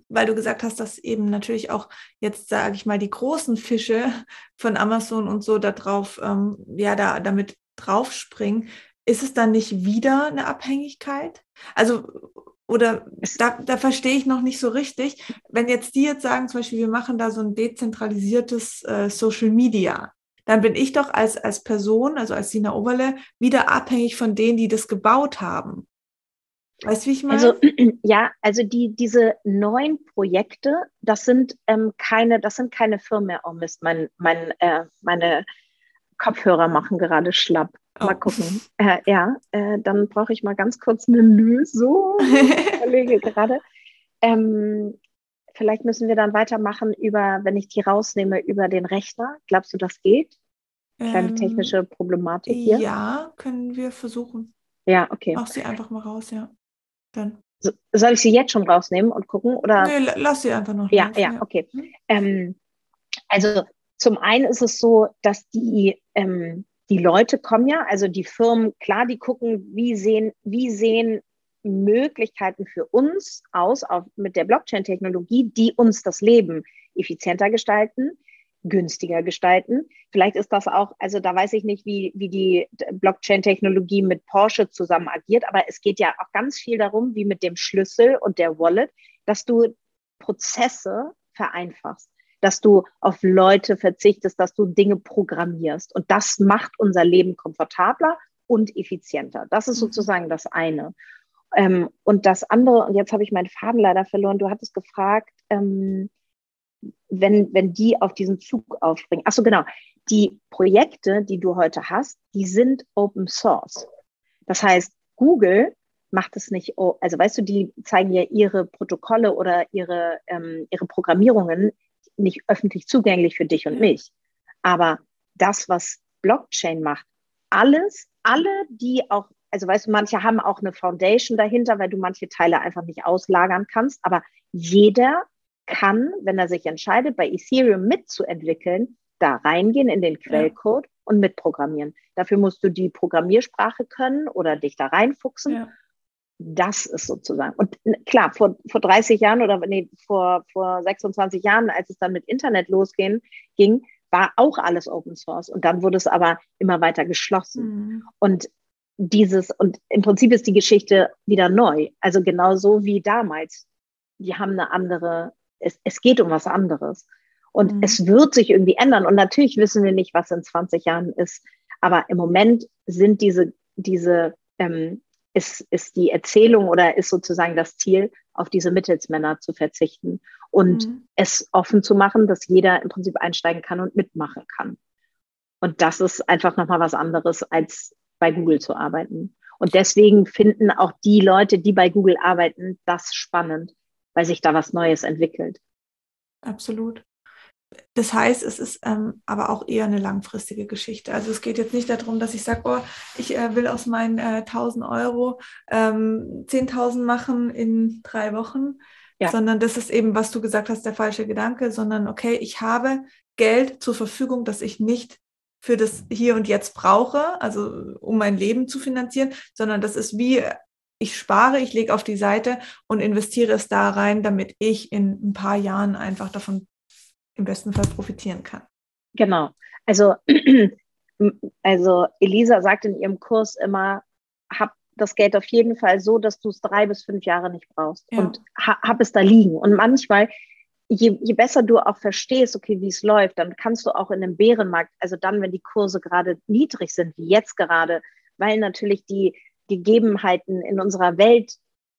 weil du gesagt hast, dass eben natürlich auch jetzt, sage ich mal, die großen Fische von Amazon und so da drauf, ähm, ja, da damit draufspringen, ist es dann nicht wieder eine Abhängigkeit? Also oder da, da verstehe ich noch nicht so richtig, wenn jetzt die jetzt sagen, zum Beispiel, wir machen da so ein dezentralisiertes äh, Social Media, dann bin ich doch als, als Person, also als Sina Oberle, wieder abhängig von denen, die das gebaut haben. Weißt du, wie ich meine? Also, ja, also die, diese neuen Projekte, das sind ähm, keine, das sind keine Firmen mehr. Oh Mist, mein, mein, äh, meine Kopfhörer machen gerade schlapp. Mal oh. gucken. Äh, ja, äh, dann brauche ich mal ganz kurz eine Lösung. ich überlege gerade. Ähm, vielleicht müssen wir dann weitermachen über, wenn ich die rausnehme, über den Rechner. Glaubst du, das geht? Kleine ähm, technische Problematik hier. Ja, können wir versuchen. Ja, okay. Mach sie einfach mal raus, ja. Dann. So, soll ich sie jetzt schon rausnehmen und gucken? Oder? Nee, lass sie einfach noch. Ja, raus, ja, ja, okay. Hm? Ähm, also zum einen ist es so, dass die ähm, die Leute kommen ja, also die Firmen, klar, die gucken, wie sehen, wie sehen Möglichkeiten für uns aus auf, mit der Blockchain-Technologie, die uns das Leben effizienter gestalten, günstiger gestalten. Vielleicht ist das auch, also da weiß ich nicht, wie, wie die Blockchain-Technologie mit Porsche zusammen agiert, aber es geht ja auch ganz viel darum, wie mit dem Schlüssel und der Wallet, dass du Prozesse vereinfachst dass du auf Leute verzichtest, dass du Dinge programmierst. Und das macht unser Leben komfortabler und effizienter. Das ist mhm. sozusagen das eine. Ähm, und das andere, und jetzt habe ich meinen Faden leider verloren, du hattest gefragt, ähm, wenn, wenn die auf diesen Zug aufspringen. Ach so, genau. Die Projekte, die du heute hast, die sind Open Source. Das heißt, Google macht es nicht, also weißt du, die zeigen ja ihre Protokolle oder ihre, ähm, ihre Programmierungen nicht öffentlich zugänglich für dich und mich. Aber das, was Blockchain macht, alles, alle, die auch, also weißt du, manche haben auch eine Foundation dahinter, weil du manche Teile einfach nicht auslagern kannst, aber jeder kann, wenn er sich entscheidet, bei Ethereum mitzuentwickeln, da reingehen in den Quellcode ja. und mitprogrammieren. Dafür musst du die Programmiersprache können oder dich da reinfuchsen. Ja das ist sozusagen. Und klar, vor, vor 30 Jahren oder nee, vor, vor 26 Jahren, als es dann mit Internet losging, ging, war auch alles Open Source. Und dann wurde es aber immer weiter geschlossen. Mhm. Und dieses, und im Prinzip ist die Geschichte wieder neu. Also genauso wie damals. Die haben eine andere, es, es geht um was anderes. Und mhm. es wird sich irgendwie ändern. Und natürlich wissen wir nicht, was in 20 Jahren ist. Aber im Moment sind diese, diese ähm, ist, ist die Erzählung oder ist sozusagen das Ziel, auf diese Mittelsmänner zu verzichten und mhm. es offen zu machen, dass jeder im Prinzip einsteigen kann und mitmachen kann. Und das ist einfach nochmal was anderes, als bei Google zu arbeiten. Und deswegen finden auch die Leute, die bei Google arbeiten, das spannend, weil sich da was Neues entwickelt. Absolut. Das heißt, es ist ähm, aber auch eher eine langfristige Geschichte. Also es geht jetzt nicht darum, dass ich sage, oh, ich äh, will aus meinen äh, 1000 Euro ähm, 10.000 machen in drei Wochen, ja. sondern das ist eben, was du gesagt hast, der falsche Gedanke, sondern okay, ich habe Geld zur Verfügung, das ich nicht für das Hier und Jetzt brauche, also um mein Leben zu finanzieren, sondern das ist wie, ich spare, ich lege auf die Seite und investiere es da rein, damit ich in ein paar Jahren einfach davon im besten Fall profitieren kann. Genau. Also, also Elisa sagt in ihrem Kurs immer, hab das Geld auf jeden Fall so, dass du es drei bis fünf Jahre nicht brauchst ja. und ha, hab es da liegen. Und manchmal je, je besser du auch verstehst, okay, wie es läuft, dann kannst du auch in einem Bärenmarkt, also dann, wenn die Kurse gerade niedrig sind, wie jetzt gerade, weil natürlich die Gegebenheiten in unserer Welt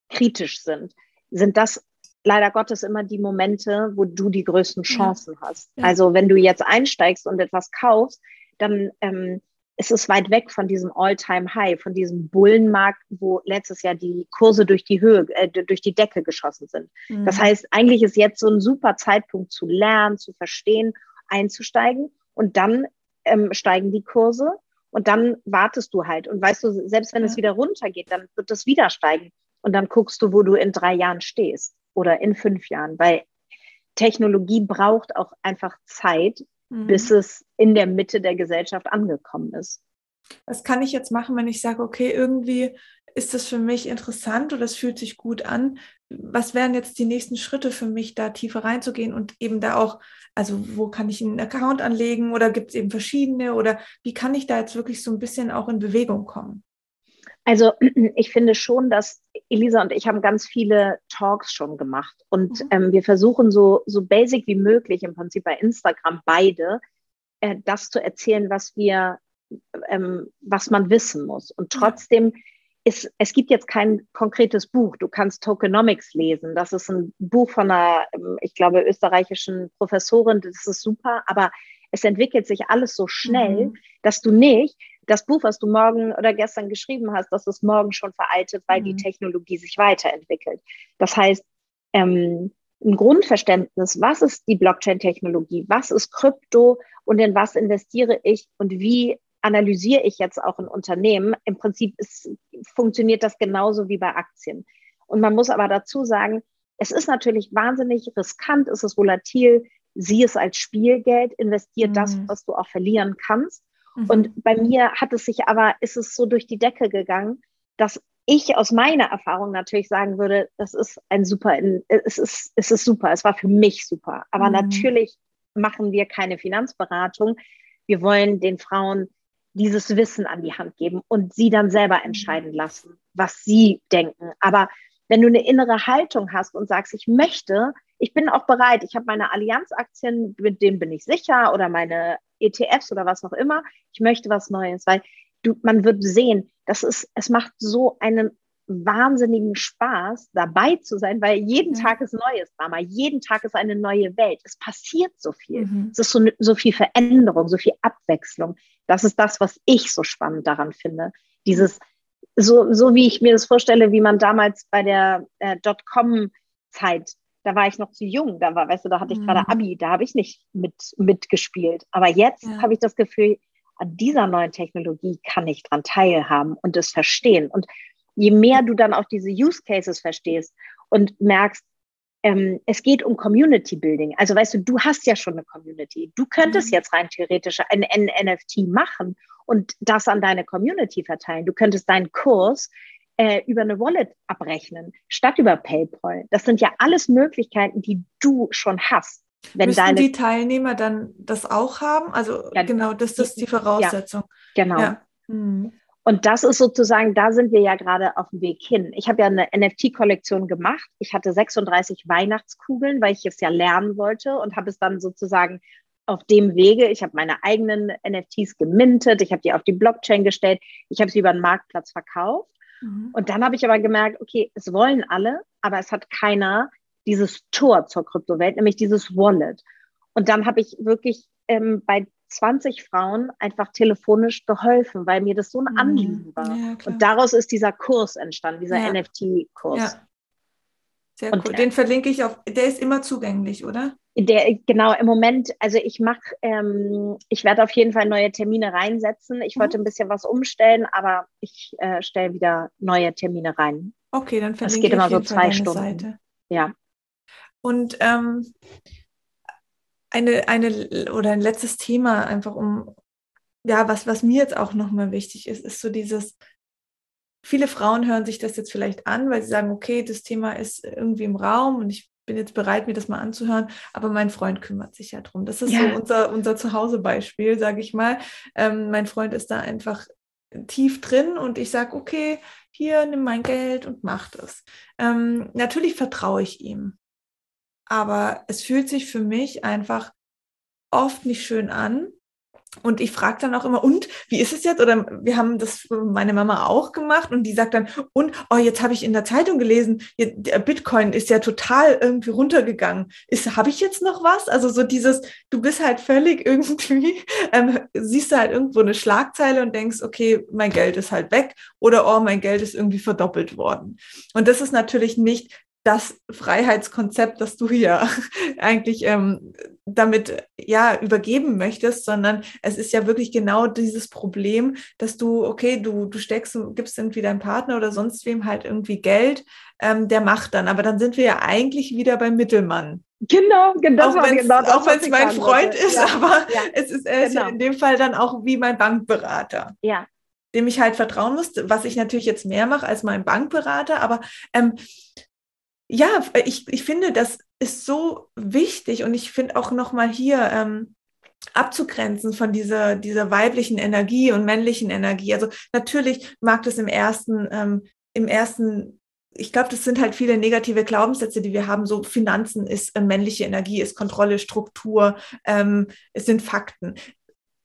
kritisch sind, sind das leider Gottes immer die Momente, wo du die größten Chancen ja. hast. Ja. Also wenn du jetzt einsteigst und etwas kaufst, dann ähm, es ist weit weg von diesem All-Time-High, von diesem Bullenmarkt, wo letztes Jahr die Kurse durch die Höhe, äh, durch die Decke geschossen sind. Mhm. Das heißt, eigentlich ist jetzt so ein super Zeitpunkt zu lernen, zu verstehen, einzusteigen und dann ähm, steigen die Kurse und dann wartest du halt und weißt du, selbst wenn ja. es wieder runtergeht, dann wird es wieder steigen und dann guckst du, wo du in drei Jahren stehst oder in fünf Jahren, weil Technologie braucht auch einfach Zeit, mhm. bis es in der Mitte der Gesellschaft angekommen ist. Was kann ich jetzt machen, wenn ich sage, okay, irgendwie ist das für mich interessant oder es fühlt sich gut an? Was wären jetzt die nächsten Schritte für mich, da tiefer reinzugehen und eben da auch, also wo kann ich einen Account anlegen oder gibt es eben verschiedene oder wie kann ich da jetzt wirklich so ein bisschen auch in Bewegung kommen? Also ich finde schon, dass Elisa und ich haben ganz viele Talks schon gemacht und mhm. ähm, wir versuchen so, so basic wie möglich im Prinzip bei Instagram beide äh, das zu erzählen, was wir, ähm, was man wissen muss. Und trotzdem ist, es gibt jetzt kein konkretes Buch. Du kannst Tokenomics lesen. Das ist ein Buch von einer, ähm, ich glaube, österreichischen Professorin. Das ist super, aber es entwickelt sich alles so schnell, mhm. dass du nicht das Buch, was du morgen oder gestern geschrieben hast, das ist morgen schon veraltet, weil mhm. die Technologie sich weiterentwickelt. Das heißt, ähm, ein Grundverständnis, was ist die Blockchain-Technologie, was ist Krypto und in was investiere ich und wie analysiere ich jetzt auch ein Unternehmen. Im Prinzip ist, funktioniert das genauso wie bei Aktien. Und man muss aber dazu sagen, es ist natürlich wahnsinnig riskant, es ist volatil, sieh es als Spielgeld, investiere mhm. das, was du auch verlieren kannst. Mhm. Und bei mir hat es sich aber, ist es so durch die Decke gegangen, dass ich aus meiner Erfahrung natürlich sagen würde, das ist ein super, es ist, es ist super, es war für mich super. Aber mhm. natürlich machen wir keine Finanzberatung. Wir wollen den Frauen dieses Wissen an die Hand geben und sie dann selber mhm. entscheiden lassen, was sie denken. Aber wenn du eine innere Haltung hast und sagst, ich möchte, ich bin auch bereit, ich habe meine Allianzaktien, mit denen bin ich sicher oder meine ETFs oder was auch immer, ich möchte was Neues, weil du, man wird sehen, das ist, es macht so einen wahnsinnigen Spaß, dabei zu sein, weil jeden ja. Tag ist neues Drama, jeden Tag ist eine neue Welt. Es passiert so viel. Mhm. Es ist so, so viel Veränderung, so viel Abwechslung. Das ist das, was ich so spannend daran finde. Dieses, so, so wie ich mir das vorstelle, wie man damals bei der äh, Dotcom-Zeit, da war ich noch zu jung, da war, weißt du, da hatte ich mhm. gerade Abi, da habe ich nicht mit, mitgespielt. Aber jetzt ja. habe ich das Gefühl, an dieser neuen Technologie kann ich dran teilhaben und es verstehen. Und je mehr du dann auch diese Use Cases verstehst und merkst, ähm, es geht um Community Building. Also weißt du, du hast ja schon eine Community. Du könntest mhm. jetzt rein theoretisch ein, ein NFT machen und das an deine Community verteilen. Du könntest deinen Kurs äh, über eine Wallet abrechnen, statt über PayPal. Das sind ja alles Möglichkeiten, die du schon hast. Wenn Müssen deine, die Teilnehmer dann das auch haben? Also ja, genau, das, das ist die Voraussetzung. Ja, genau. Ja. Mhm. Und das ist sozusagen, da sind wir ja gerade auf dem Weg hin. Ich habe ja eine NFT-Kollektion gemacht. Ich hatte 36 Weihnachtskugeln, weil ich es ja lernen wollte und habe es dann sozusagen auf dem Wege. Ich habe meine eigenen NFTs gemintet, ich habe die auf die Blockchain gestellt, ich habe sie über den Marktplatz verkauft. Mhm. Und dann habe ich aber gemerkt, okay, es wollen alle, aber es hat keiner dieses Tor zur Kryptowelt, nämlich dieses Wallet. Und dann habe ich wirklich ähm, bei 20 Frauen einfach telefonisch geholfen, weil mir das so ein mhm. Anliegen war. Ja, und daraus ist dieser Kurs entstanden, dieser ja. NFT-Kurs. Ja. Sehr und, cool. Den verlinke ich auf, der ist immer zugänglich, oder? Der, genau, im Moment, also ich mache, ähm, ich werde auf jeden Fall neue Termine reinsetzen. Ich mhm. wollte ein bisschen was umstellen, aber ich äh, stelle wieder neue Termine rein. Okay, dann verlinke ich. Es geht immer so zwei Stunden. Seite. Ja. Und ähm, eine, eine oder ein letztes Thema, einfach um, ja, was, was mir jetzt auch nochmal wichtig ist, ist so dieses, viele Frauen hören sich das jetzt vielleicht an, weil sie sagen, okay, das Thema ist irgendwie im Raum und ich bin jetzt bereit, mir das mal anzuhören, aber mein Freund kümmert sich ja drum. Das ist ja. so unser, unser Zuhause-Beispiel, sage ich mal. Ähm, mein Freund ist da einfach tief drin und ich sage, okay, hier, nimm mein Geld und mach das. Ähm, natürlich vertraue ich ihm, aber es fühlt sich für mich einfach oft nicht schön an, und ich frage dann auch immer, und wie ist es jetzt? Oder wir haben das meine Mama auch gemacht und die sagt dann, und oh, jetzt habe ich in der Zeitung gelesen, Bitcoin ist ja total irgendwie runtergegangen. Ist, habe ich jetzt noch was? Also so dieses, du bist halt völlig irgendwie, ähm, siehst du halt irgendwo eine Schlagzeile und denkst, okay, mein Geld ist halt weg oder oh, mein Geld ist irgendwie verdoppelt worden. Und das ist natürlich nicht das Freiheitskonzept, das du hier eigentlich ähm, damit ja übergeben möchtest, sondern es ist ja wirklich genau dieses Problem, dass du, okay, du, du steckst, du gibst irgendwie deinem Partner oder sonst wem halt irgendwie Geld, ähm, der macht dann. Aber dann sind wir ja eigentlich wieder beim Mittelmann. Genau, genau. Auch wenn es genau mein Freund ist, ja, aber ja, es ist, er genau. ist in dem Fall dann auch wie mein Bankberater. Ja. Dem ich halt vertrauen muss, was ich natürlich jetzt mehr mache als mein Bankberater, aber ähm, ja, ich, ich finde, das ist so wichtig und ich finde auch nochmal hier ähm, abzugrenzen von dieser, dieser weiblichen Energie und männlichen Energie. Also natürlich mag das im ersten, ähm, im ersten ich glaube, das sind halt viele negative Glaubenssätze, die wir haben. So Finanzen ist äh, männliche Energie, ist Kontrolle, Struktur, ähm, es sind Fakten.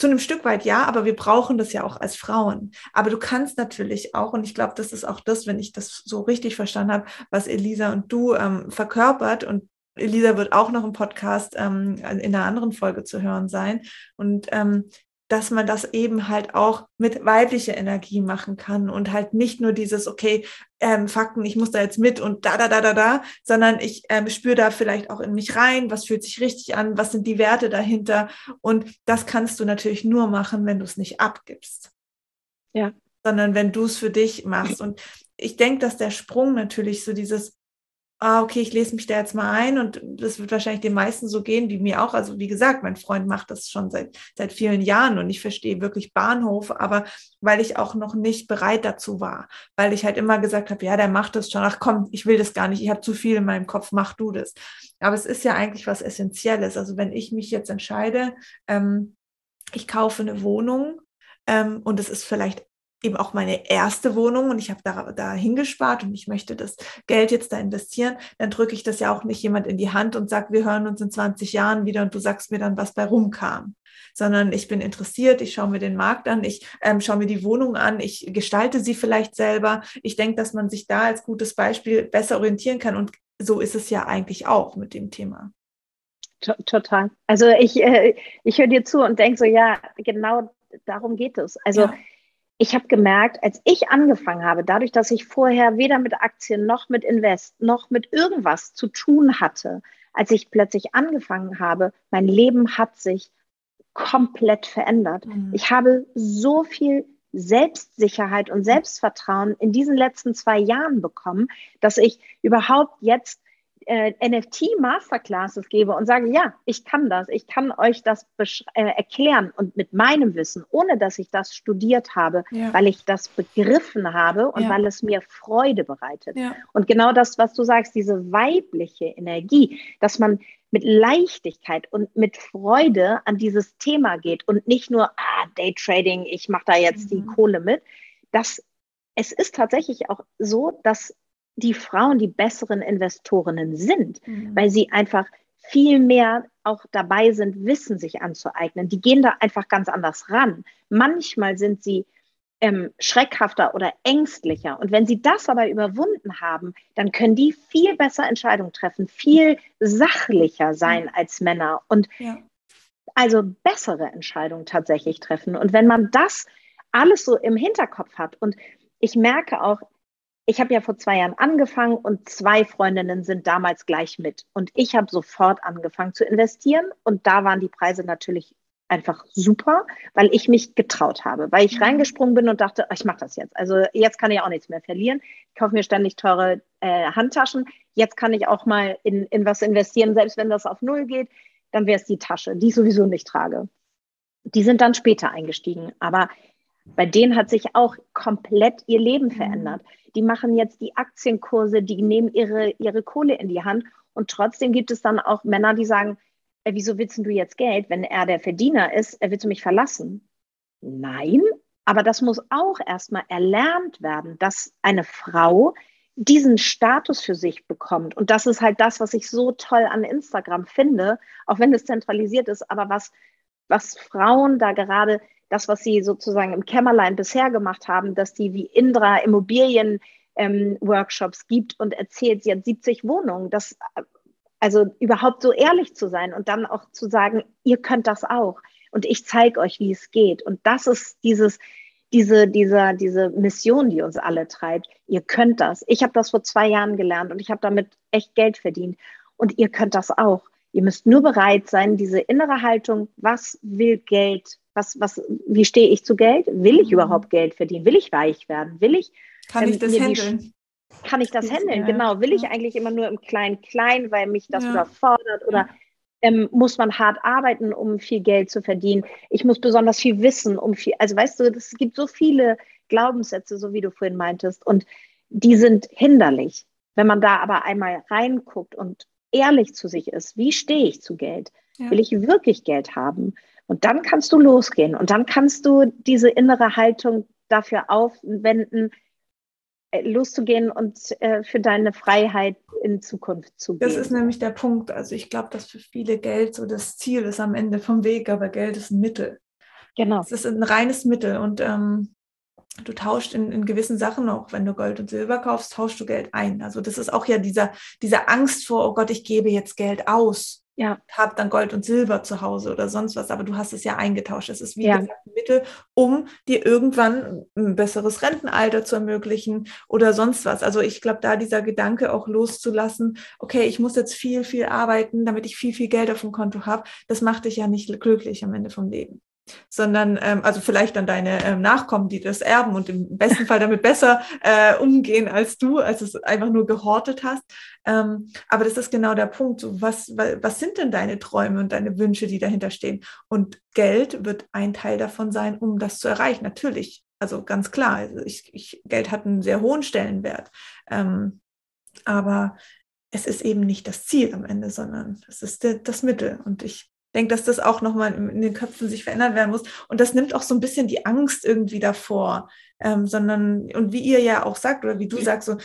Zu einem Stück weit ja, aber wir brauchen das ja auch als Frauen. Aber du kannst natürlich auch, und ich glaube, das ist auch das, wenn ich das so richtig verstanden habe, was Elisa und du ähm, verkörpert. Und Elisa wird auch noch im Podcast ähm, in einer anderen Folge zu hören sein. Und ähm, dass man das eben halt auch mit weiblicher Energie machen kann und halt nicht nur dieses, okay, ähm, Fakten, ich muss da jetzt mit und da, da, da, da, da, sondern ich ähm, spüre da vielleicht auch in mich rein, was fühlt sich richtig an, was sind die Werte dahinter. Und das kannst du natürlich nur machen, wenn du es nicht abgibst. Ja. Sondern wenn du es für dich machst. Und ich denke, dass der Sprung natürlich so dieses, ah, okay, ich lese mich da jetzt mal ein und das wird wahrscheinlich den meisten so gehen wie mir auch. Also wie gesagt, mein Freund macht das schon seit, seit vielen Jahren und ich verstehe wirklich Bahnhof, aber weil ich auch noch nicht bereit dazu war, weil ich halt immer gesagt habe, ja, der macht das schon, ach komm, ich will das gar nicht, ich habe zu viel in meinem Kopf, mach du das. Aber es ist ja eigentlich was Essentielles. Also wenn ich mich jetzt entscheide, ähm, ich kaufe eine Wohnung ähm, und es ist vielleicht eben auch meine erste Wohnung und ich habe da, da hingespart und ich möchte das Geld jetzt da investieren, dann drücke ich das ja auch nicht jemand in die Hand und sage, wir hören uns in 20 Jahren wieder und du sagst mir dann, was bei rumkam. Sondern ich bin interessiert, ich schaue mir den Markt an, ich ähm, schaue mir die Wohnung an, ich gestalte sie vielleicht selber. Ich denke, dass man sich da als gutes Beispiel besser orientieren kann und so ist es ja eigentlich auch mit dem Thema. Total. Also ich, äh, ich höre dir zu und denke so, ja, genau darum geht es. Also ja ich habe gemerkt, als ich angefangen habe, dadurch, dass ich vorher weder mit Aktien noch mit Invest noch mit irgendwas zu tun hatte, als ich plötzlich angefangen habe, mein Leben hat sich komplett verändert. Mhm. Ich habe so viel Selbstsicherheit und Selbstvertrauen in diesen letzten zwei Jahren bekommen, dass ich überhaupt jetzt äh, NFT-Masterclasses gebe und sage, ja, ich kann das, ich kann euch das äh, erklären und mit meinem Wissen, ohne dass ich das studiert habe, ja. weil ich das begriffen habe und ja. weil es mir Freude bereitet. Ja. Und genau das, was du sagst, diese weibliche Energie, dass man mit Leichtigkeit und mit Freude an dieses Thema geht und nicht nur, ah, Daytrading, ich mache da jetzt mhm. die Kohle mit. Das, es ist tatsächlich auch so, dass die Frauen die besseren Investorinnen sind, mhm. weil sie einfach viel mehr auch dabei sind, Wissen sich anzueignen. Die gehen da einfach ganz anders ran. Manchmal sind sie ähm, schreckhafter oder ängstlicher. Und wenn sie das aber überwunden haben, dann können die viel besser Entscheidungen treffen, viel sachlicher sein als Männer und ja. also bessere Entscheidungen tatsächlich treffen. Und wenn man das alles so im Hinterkopf hat und ich merke auch, ich habe ja vor zwei Jahren angefangen und zwei Freundinnen sind damals gleich mit. Und ich habe sofort angefangen zu investieren und da waren die Preise natürlich einfach super, weil ich mich getraut habe, weil ich mhm. reingesprungen bin und dachte, ich mache das jetzt. Also jetzt kann ich auch nichts mehr verlieren. Ich kaufe mir ständig teure äh, Handtaschen. Jetzt kann ich auch mal in, in was investieren, selbst wenn das auf Null geht. dann wäre es die Tasche, die ich sowieso nicht trage. Die sind dann später eingestiegen. Aber bei denen hat sich auch komplett ihr Leben mhm. verändert. Die machen jetzt die Aktienkurse, die nehmen ihre, ihre Kohle in die Hand. Und trotzdem gibt es dann auch Männer, die sagen, äh, wieso willst du jetzt Geld, wenn er der Verdiener ist, er willst du mich verlassen? Nein, aber das muss auch erstmal erlernt werden, dass eine Frau diesen Status für sich bekommt. Und das ist halt das, was ich so toll an Instagram finde, auch wenn es zentralisiert ist, aber was, was Frauen da gerade, das, was sie sozusagen im Kämmerlein bisher gemacht haben, dass die wie Indra Immobilien ähm, Workshops gibt und erzählt, sie hat 70 Wohnungen. Das, also überhaupt so ehrlich zu sein und dann auch zu sagen, ihr könnt das auch und ich zeige euch, wie es geht. Und das ist dieses, diese, diese, diese Mission, die uns alle treibt. Ihr könnt das. Ich habe das vor zwei Jahren gelernt und ich habe damit echt Geld verdient. Und ihr könnt das auch. Ihr müsst nur bereit sein, diese innere Haltung, was will Geld? Was, was, wie stehe ich zu Geld? Will ich mhm. überhaupt Geld verdienen? Will ich reich werden? Will ich? Kann ähm, ich das handeln? Kann ich das handeln? Genau. Will ich eigentlich immer nur im Klein-Klein, weil mich das ja. überfordert? Oder ähm, muss man hart arbeiten, um viel Geld zu verdienen. Ich muss besonders viel wissen, um viel, also weißt du, es gibt so viele Glaubenssätze, so wie du vorhin meintest, und die sind hinderlich. Wenn man da aber einmal reinguckt und ehrlich zu sich ist, wie stehe ich zu Geld? Ja. Will ich wirklich Geld haben? Und dann kannst du losgehen und dann kannst du diese innere Haltung dafür aufwenden, äh, loszugehen und äh, für deine Freiheit in Zukunft zu gehen. Das ist nämlich der Punkt. Also ich glaube, dass für viele Geld so das Ziel ist am Ende vom Weg, aber Geld ist ein Mittel. Genau. Es ist ein reines Mittel und ähm, du tauscht in, in gewissen Sachen auch, wenn du Gold und Silber kaufst, tauschst du Geld ein. Also das ist auch ja dieser, diese Angst vor, oh Gott, ich gebe jetzt Geld aus ja. habe dann Gold und Silber zu Hause oder sonst was, aber du hast es ja eingetauscht. Es ist wie ja. gesagt ein Mittel, um dir irgendwann ein besseres Rentenalter zu ermöglichen oder sonst was. Also ich glaube, da dieser Gedanke auch loszulassen, okay, ich muss jetzt viel, viel arbeiten, damit ich viel, viel Geld auf dem Konto habe, das macht dich ja nicht glücklich am Ende vom Leben sondern ähm, also vielleicht dann deine ähm, Nachkommen, die das erben und im besten Fall damit besser äh, umgehen als du, als es einfach nur gehortet hast. Ähm, aber das ist genau der Punkt. So, was, was sind denn deine Träume und deine Wünsche, die dahinter stehen? Und Geld wird ein Teil davon sein, um das zu erreichen. Natürlich, also ganz klar. Also ich, ich, Geld hat einen sehr hohen Stellenwert. Ähm, aber es ist eben nicht das Ziel am Ende, sondern es ist das Mittel. Und ich denke, dass das auch nochmal in den Köpfen sich verändert werden muss. Und das nimmt auch so ein bisschen die Angst irgendwie davor, ähm, sondern, und wie ihr ja auch sagt, oder wie du sagst, so,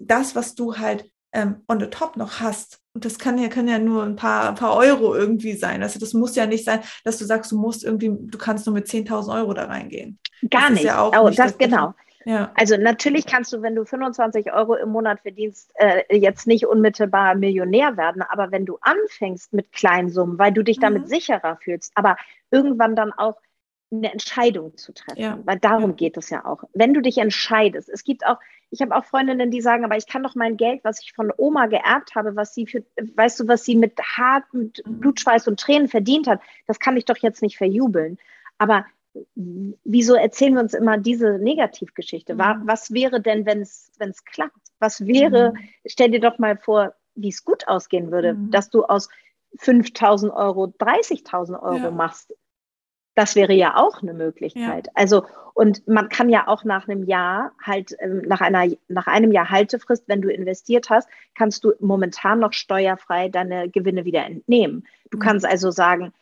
das, was du halt ähm, on the top noch hast, und das kann ja, kann ja nur ein paar, ein paar Euro irgendwie sein. Also das muss ja nicht sein, dass du sagst, du musst irgendwie, du kannst nur mit 10.000 Euro da reingehen. Gar das nicht. Ja oh, nicht das, das genau. Ja. Also natürlich kannst du, wenn du 25 Euro im Monat verdienst, äh, jetzt nicht unmittelbar Millionär werden, aber wenn du anfängst mit Kleinsummen, weil du dich damit mhm. sicherer fühlst, aber irgendwann dann auch eine Entscheidung zu treffen, ja. weil darum ja. geht es ja auch. Wenn du dich entscheidest, es gibt auch, ich habe auch Freundinnen, die sagen, aber ich kann doch mein Geld, was ich von Oma geerbt habe, was sie für, weißt du, was sie mit hart, mit mhm. Blutschweiß und Tränen verdient hat, das kann ich doch jetzt nicht verjubeln. Aber wieso erzählen wir uns immer diese Negativgeschichte? Mhm. Was wäre denn, wenn es klappt? Was wäre, mhm. stell dir doch mal vor, wie es gut ausgehen würde, mhm. dass du aus 5000 Euro 30.000 Euro ja. machst. Das wäre ja auch eine Möglichkeit. Ja. Also, und man kann ja auch nach einem Jahr halt, ähm, nach einer, nach einem Jahr Haltefrist, wenn du investiert hast, kannst du momentan noch steuerfrei deine Gewinne wieder entnehmen. Du mhm. kannst also sagen,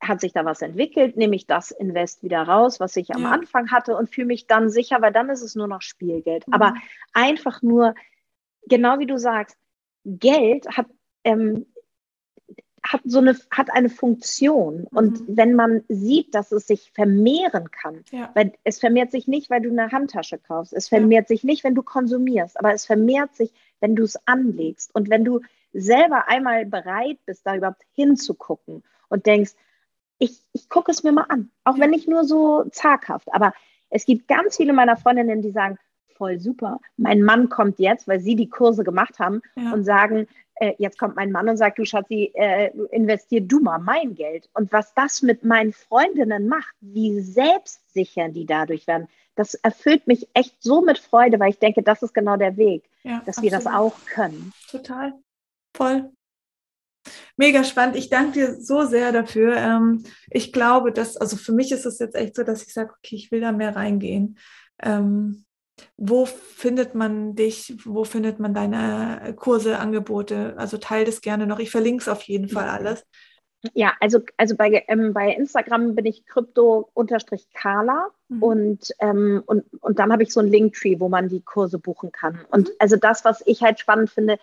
hat sich da was entwickelt, nehme ich das Invest wieder raus, was ich am ja. Anfang hatte und fühle mich dann sicher, weil dann ist es nur noch Spielgeld. Mhm. Aber einfach nur, genau wie du sagst, Geld hat, ähm, hat so eine, hat eine Funktion. Mhm. Und wenn man sieht, dass es sich vermehren kann, ja. weil es vermehrt sich nicht, weil du eine Handtasche kaufst, es vermehrt ja. sich nicht, wenn du konsumierst, aber es vermehrt sich, wenn du es anlegst und wenn du selber einmal bereit bist, da überhaupt hinzugucken und denkst, ich, ich gucke es mir mal an, auch wenn nicht nur so zaghaft. Aber es gibt ganz viele meiner Freundinnen, die sagen, voll super, mein Mann kommt jetzt, weil sie die Kurse gemacht haben ja. und sagen, äh, jetzt kommt mein Mann und sagt, du Schatzi, äh, investier du mal mein Geld. Und was das mit meinen Freundinnen macht, wie selbstsicher die dadurch werden, das erfüllt mich echt so mit Freude, weil ich denke, das ist genau der Weg, ja, dass absolut. wir das auch können. Total. Voll. Mega spannend. Ich danke dir so sehr dafür. Ähm, ich glaube, dass, also für mich ist es jetzt echt so, dass ich sage, okay, ich will da mehr reingehen. Ähm, wo findet man dich? Wo findet man deine Kurse, Angebote? Also teile das gerne noch. Ich verlinke es auf jeden Fall alles. Ja, also, also bei, ähm, bei Instagram bin ich krypto-kala mhm. und, ähm, und, und dann habe ich so ein Linktree, wo man die Kurse buchen kann. Und mhm. also das, was ich halt spannend finde,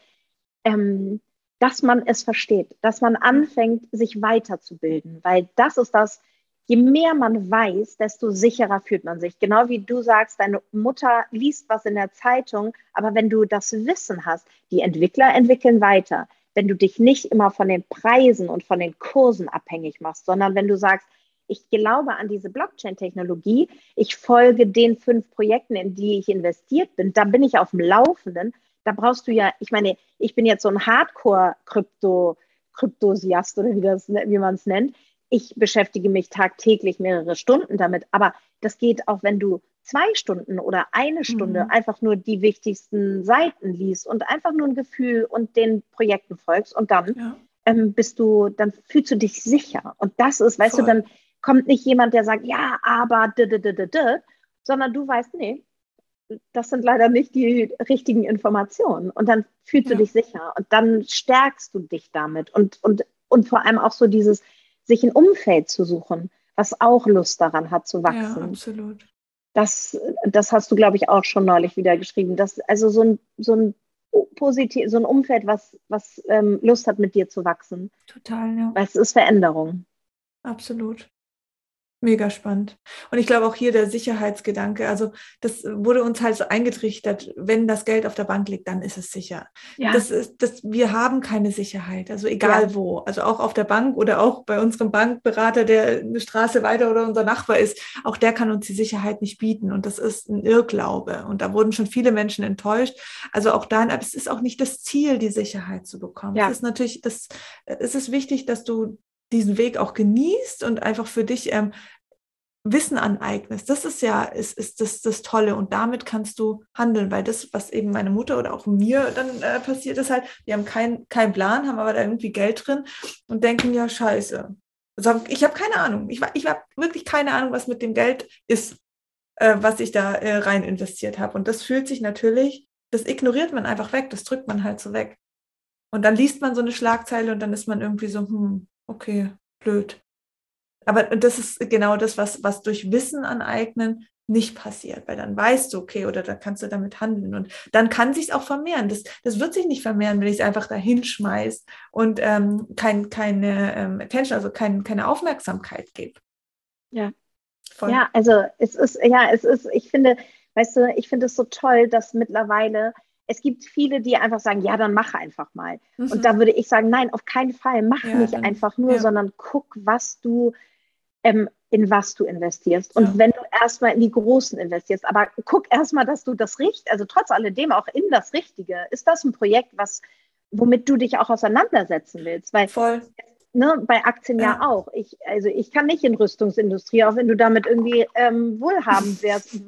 ähm, dass man es versteht, dass man anfängt, sich weiterzubilden, weil das ist das, je mehr man weiß, desto sicherer fühlt man sich. Genau wie du sagst, deine Mutter liest was in der Zeitung, aber wenn du das Wissen hast, die Entwickler entwickeln weiter, wenn du dich nicht immer von den Preisen und von den Kursen abhängig machst, sondern wenn du sagst, ich glaube an diese Blockchain-Technologie, ich folge den fünf Projekten, in die ich investiert bin, da bin ich auf dem Laufenden. Da brauchst du ja, ich meine, ich bin jetzt so ein Hardcore-Krypto, Kryptosiast oder wie, das, wie man es nennt. Ich beschäftige mich tagtäglich mehrere Stunden damit, aber das geht auch, wenn du zwei Stunden oder eine Stunde mhm. einfach nur die wichtigsten Seiten liest und einfach nur ein Gefühl und den Projekten folgst und dann ja. ähm, bist du, dann fühlst du dich sicher. Und das ist, weißt Voll. du, dann kommt nicht jemand, der sagt, ja, aber, d -d -d -d -d, sondern du weißt, nee, das sind leider nicht die richtigen Informationen. Und dann fühlst ja. du dich sicher und dann stärkst du dich damit und, und, und vor allem auch so dieses, sich ein Umfeld zu suchen, was auch Lust daran hat zu wachsen. Ja, absolut das, das hast du, glaube ich, auch schon neulich wieder geschrieben. Das, also so ein, so ein positiv, so ein Umfeld, was, was ähm, Lust hat, mit dir zu wachsen. Total, ja. Weil es ist Veränderung. Absolut. Mega spannend. Und ich glaube auch hier der Sicherheitsgedanke, also das wurde uns halt so eingetrichtert, wenn das Geld auf der Bank liegt, dann ist es sicher. Ja. Das ist, das, wir haben keine Sicherheit, also egal ja. wo, also auch auf der Bank oder auch bei unserem Bankberater, der eine Straße weiter oder unser Nachbar ist, auch der kann uns die Sicherheit nicht bieten. Und das ist ein Irrglaube. Und da wurden schon viele Menschen enttäuscht. Also auch dann, aber es ist auch nicht das Ziel, die Sicherheit zu bekommen. Ja. Es ist natürlich, das, es ist wichtig, dass du diesen Weg auch genießt und einfach für dich ähm, Wissen aneignest. Das ist ja, ist, ist das, das Tolle und damit kannst du handeln, weil das, was eben meine Mutter oder auch mir dann äh, passiert ist halt, wir haben keinen kein Plan, haben aber da irgendwie Geld drin und denken, ja, scheiße. Also ich habe keine Ahnung. Ich, ich habe wirklich keine Ahnung, was mit dem Geld ist, äh, was ich da äh, rein investiert habe. Und das fühlt sich natürlich, das ignoriert man einfach weg, das drückt man halt so weg. Und dann liest man so eine Schlagzeile und dann ist man irgendwie so, hm, okay, blöd. Aber das ist genau das, was, was durch Wissen aneignen nicht passiert, weil dann weißt du, okay, oder dann kannst du damit handeln und dann kann sich auch vermehren. Das, das wird sich nicht vermehren, wenn ich es einfach dahin schmeiß und ähm, kein, keine ähm, Attention, also kein, keine Aufmerksamkeit gebe. Ja. Voll. Ja, also es ist, ja, es ist, ich finde, weißt du, ich finde es so toll, dass mittlerweile es gibt viele, die einfach sagen, ja, dann mach einfach mal. Mhm. Und da würde ich sagen, nein, auf keinen Fall, mach ja, nicht dann, einfach nur, ja. sondern guck, was du, ähm, in was du investierst. Und ja. wenn du erstmal in die Großen investierst, aber guck erstmal, dass du das Richtige, also trotz alledem auch in das Richtige, ist das ein Projekt, was, womit du dich auch auseinandersetzen willst? Weil Voll ne, bei Aktien ja. ja. auch. Ich, also ich kann nicht in Rüstungsindustrie, auch wenn du damit irgendwie ähm, wohlhabend wärst.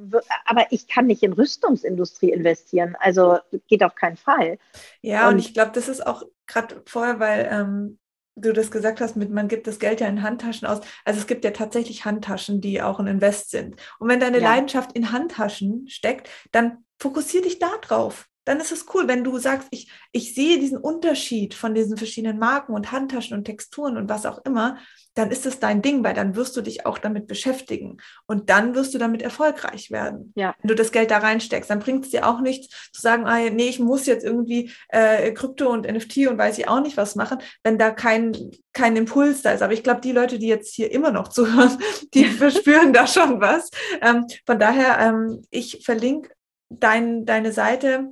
Aber ich kann nicht in Rüstungsindustrie investieren. Also geht auf keinen Fall. Ja, und, und ich glaube, das ist auch gerade vorher, weil ähm, du das gesagt hast, mit man gibt das Geld ja in Handtaschen aus. Also es gibt ja tatsächlich Handtaschen, die auch ein Invest sind. Und wenn deine ja. Leidenschaft in Handtaschen steckt, dann fokussier dich da drauf dann ist es cool, wenn du sagst, ich, ich sehe diesen Unterschied von diesen verschiedenen Marken und Handtaschen und Texturen und was auch immer, dann ist es dein Ding, weil dann wirst du dich auch damit beschäftigen und dann wirst du damit erfolgreich werden. Ja. Wenn du das Geld da reinsteckst, dann bringt es dir auch nichts zu sagen, ah, nee, ich muss jetzt irgendwie äh, Krypto und NFT und weiß ich auch nicht was machen, wenn da kein, kein Impuls da ist. Aber ich glaube, die Leute, die jetzt hier immer noch zuhören, die verspüren da schon was. Ähm, von daher, ähm, ich verlinke dein, deine Seite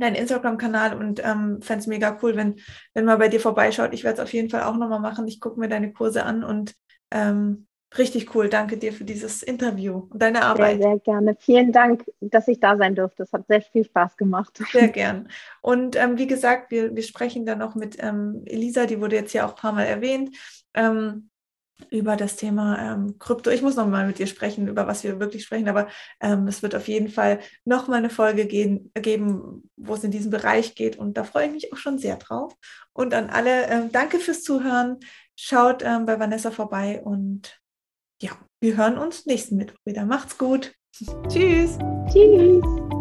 deinen Instagram-Kanal und ähm, fände es mega cool, wenn, wenn man bei dir vorbeischaut. Ich werde es auf jeden Fall auch nochmal machen. Ich gucke mir deine Kurse an und ähm, richtig cool. Danke dir für dieses Interview und deine Arbeit. Sehr, sehr gerne. Vielen Dank, dass ich da sein durfte. Es hat sehr viel Spaß gemacht. Sehr gern. Und ähm, wie gesagt, wir, wir sprechen dann noch mit ähm, Elisa, die wurde jetzt ja auch ein paar Mal erwähnt. Ähm, über das Thema ähm, Krypto. Ich muss noch mal mit dir sprechen, über was wir wirklich sprechen, aber ähm, es wird auf jeden Fall noch mal eine Folge gehen, geben, wo es in diesen Bereich geht und da freue ich mich auch schon sehr drauf. Und an alle, ähm, danke fürs Zuhören. Schaut ähm, bei Vanessa vorbei und ja, wir hören uns nächsten Mittwoch wieder. Macht's gut. Tschüss. Tschüss.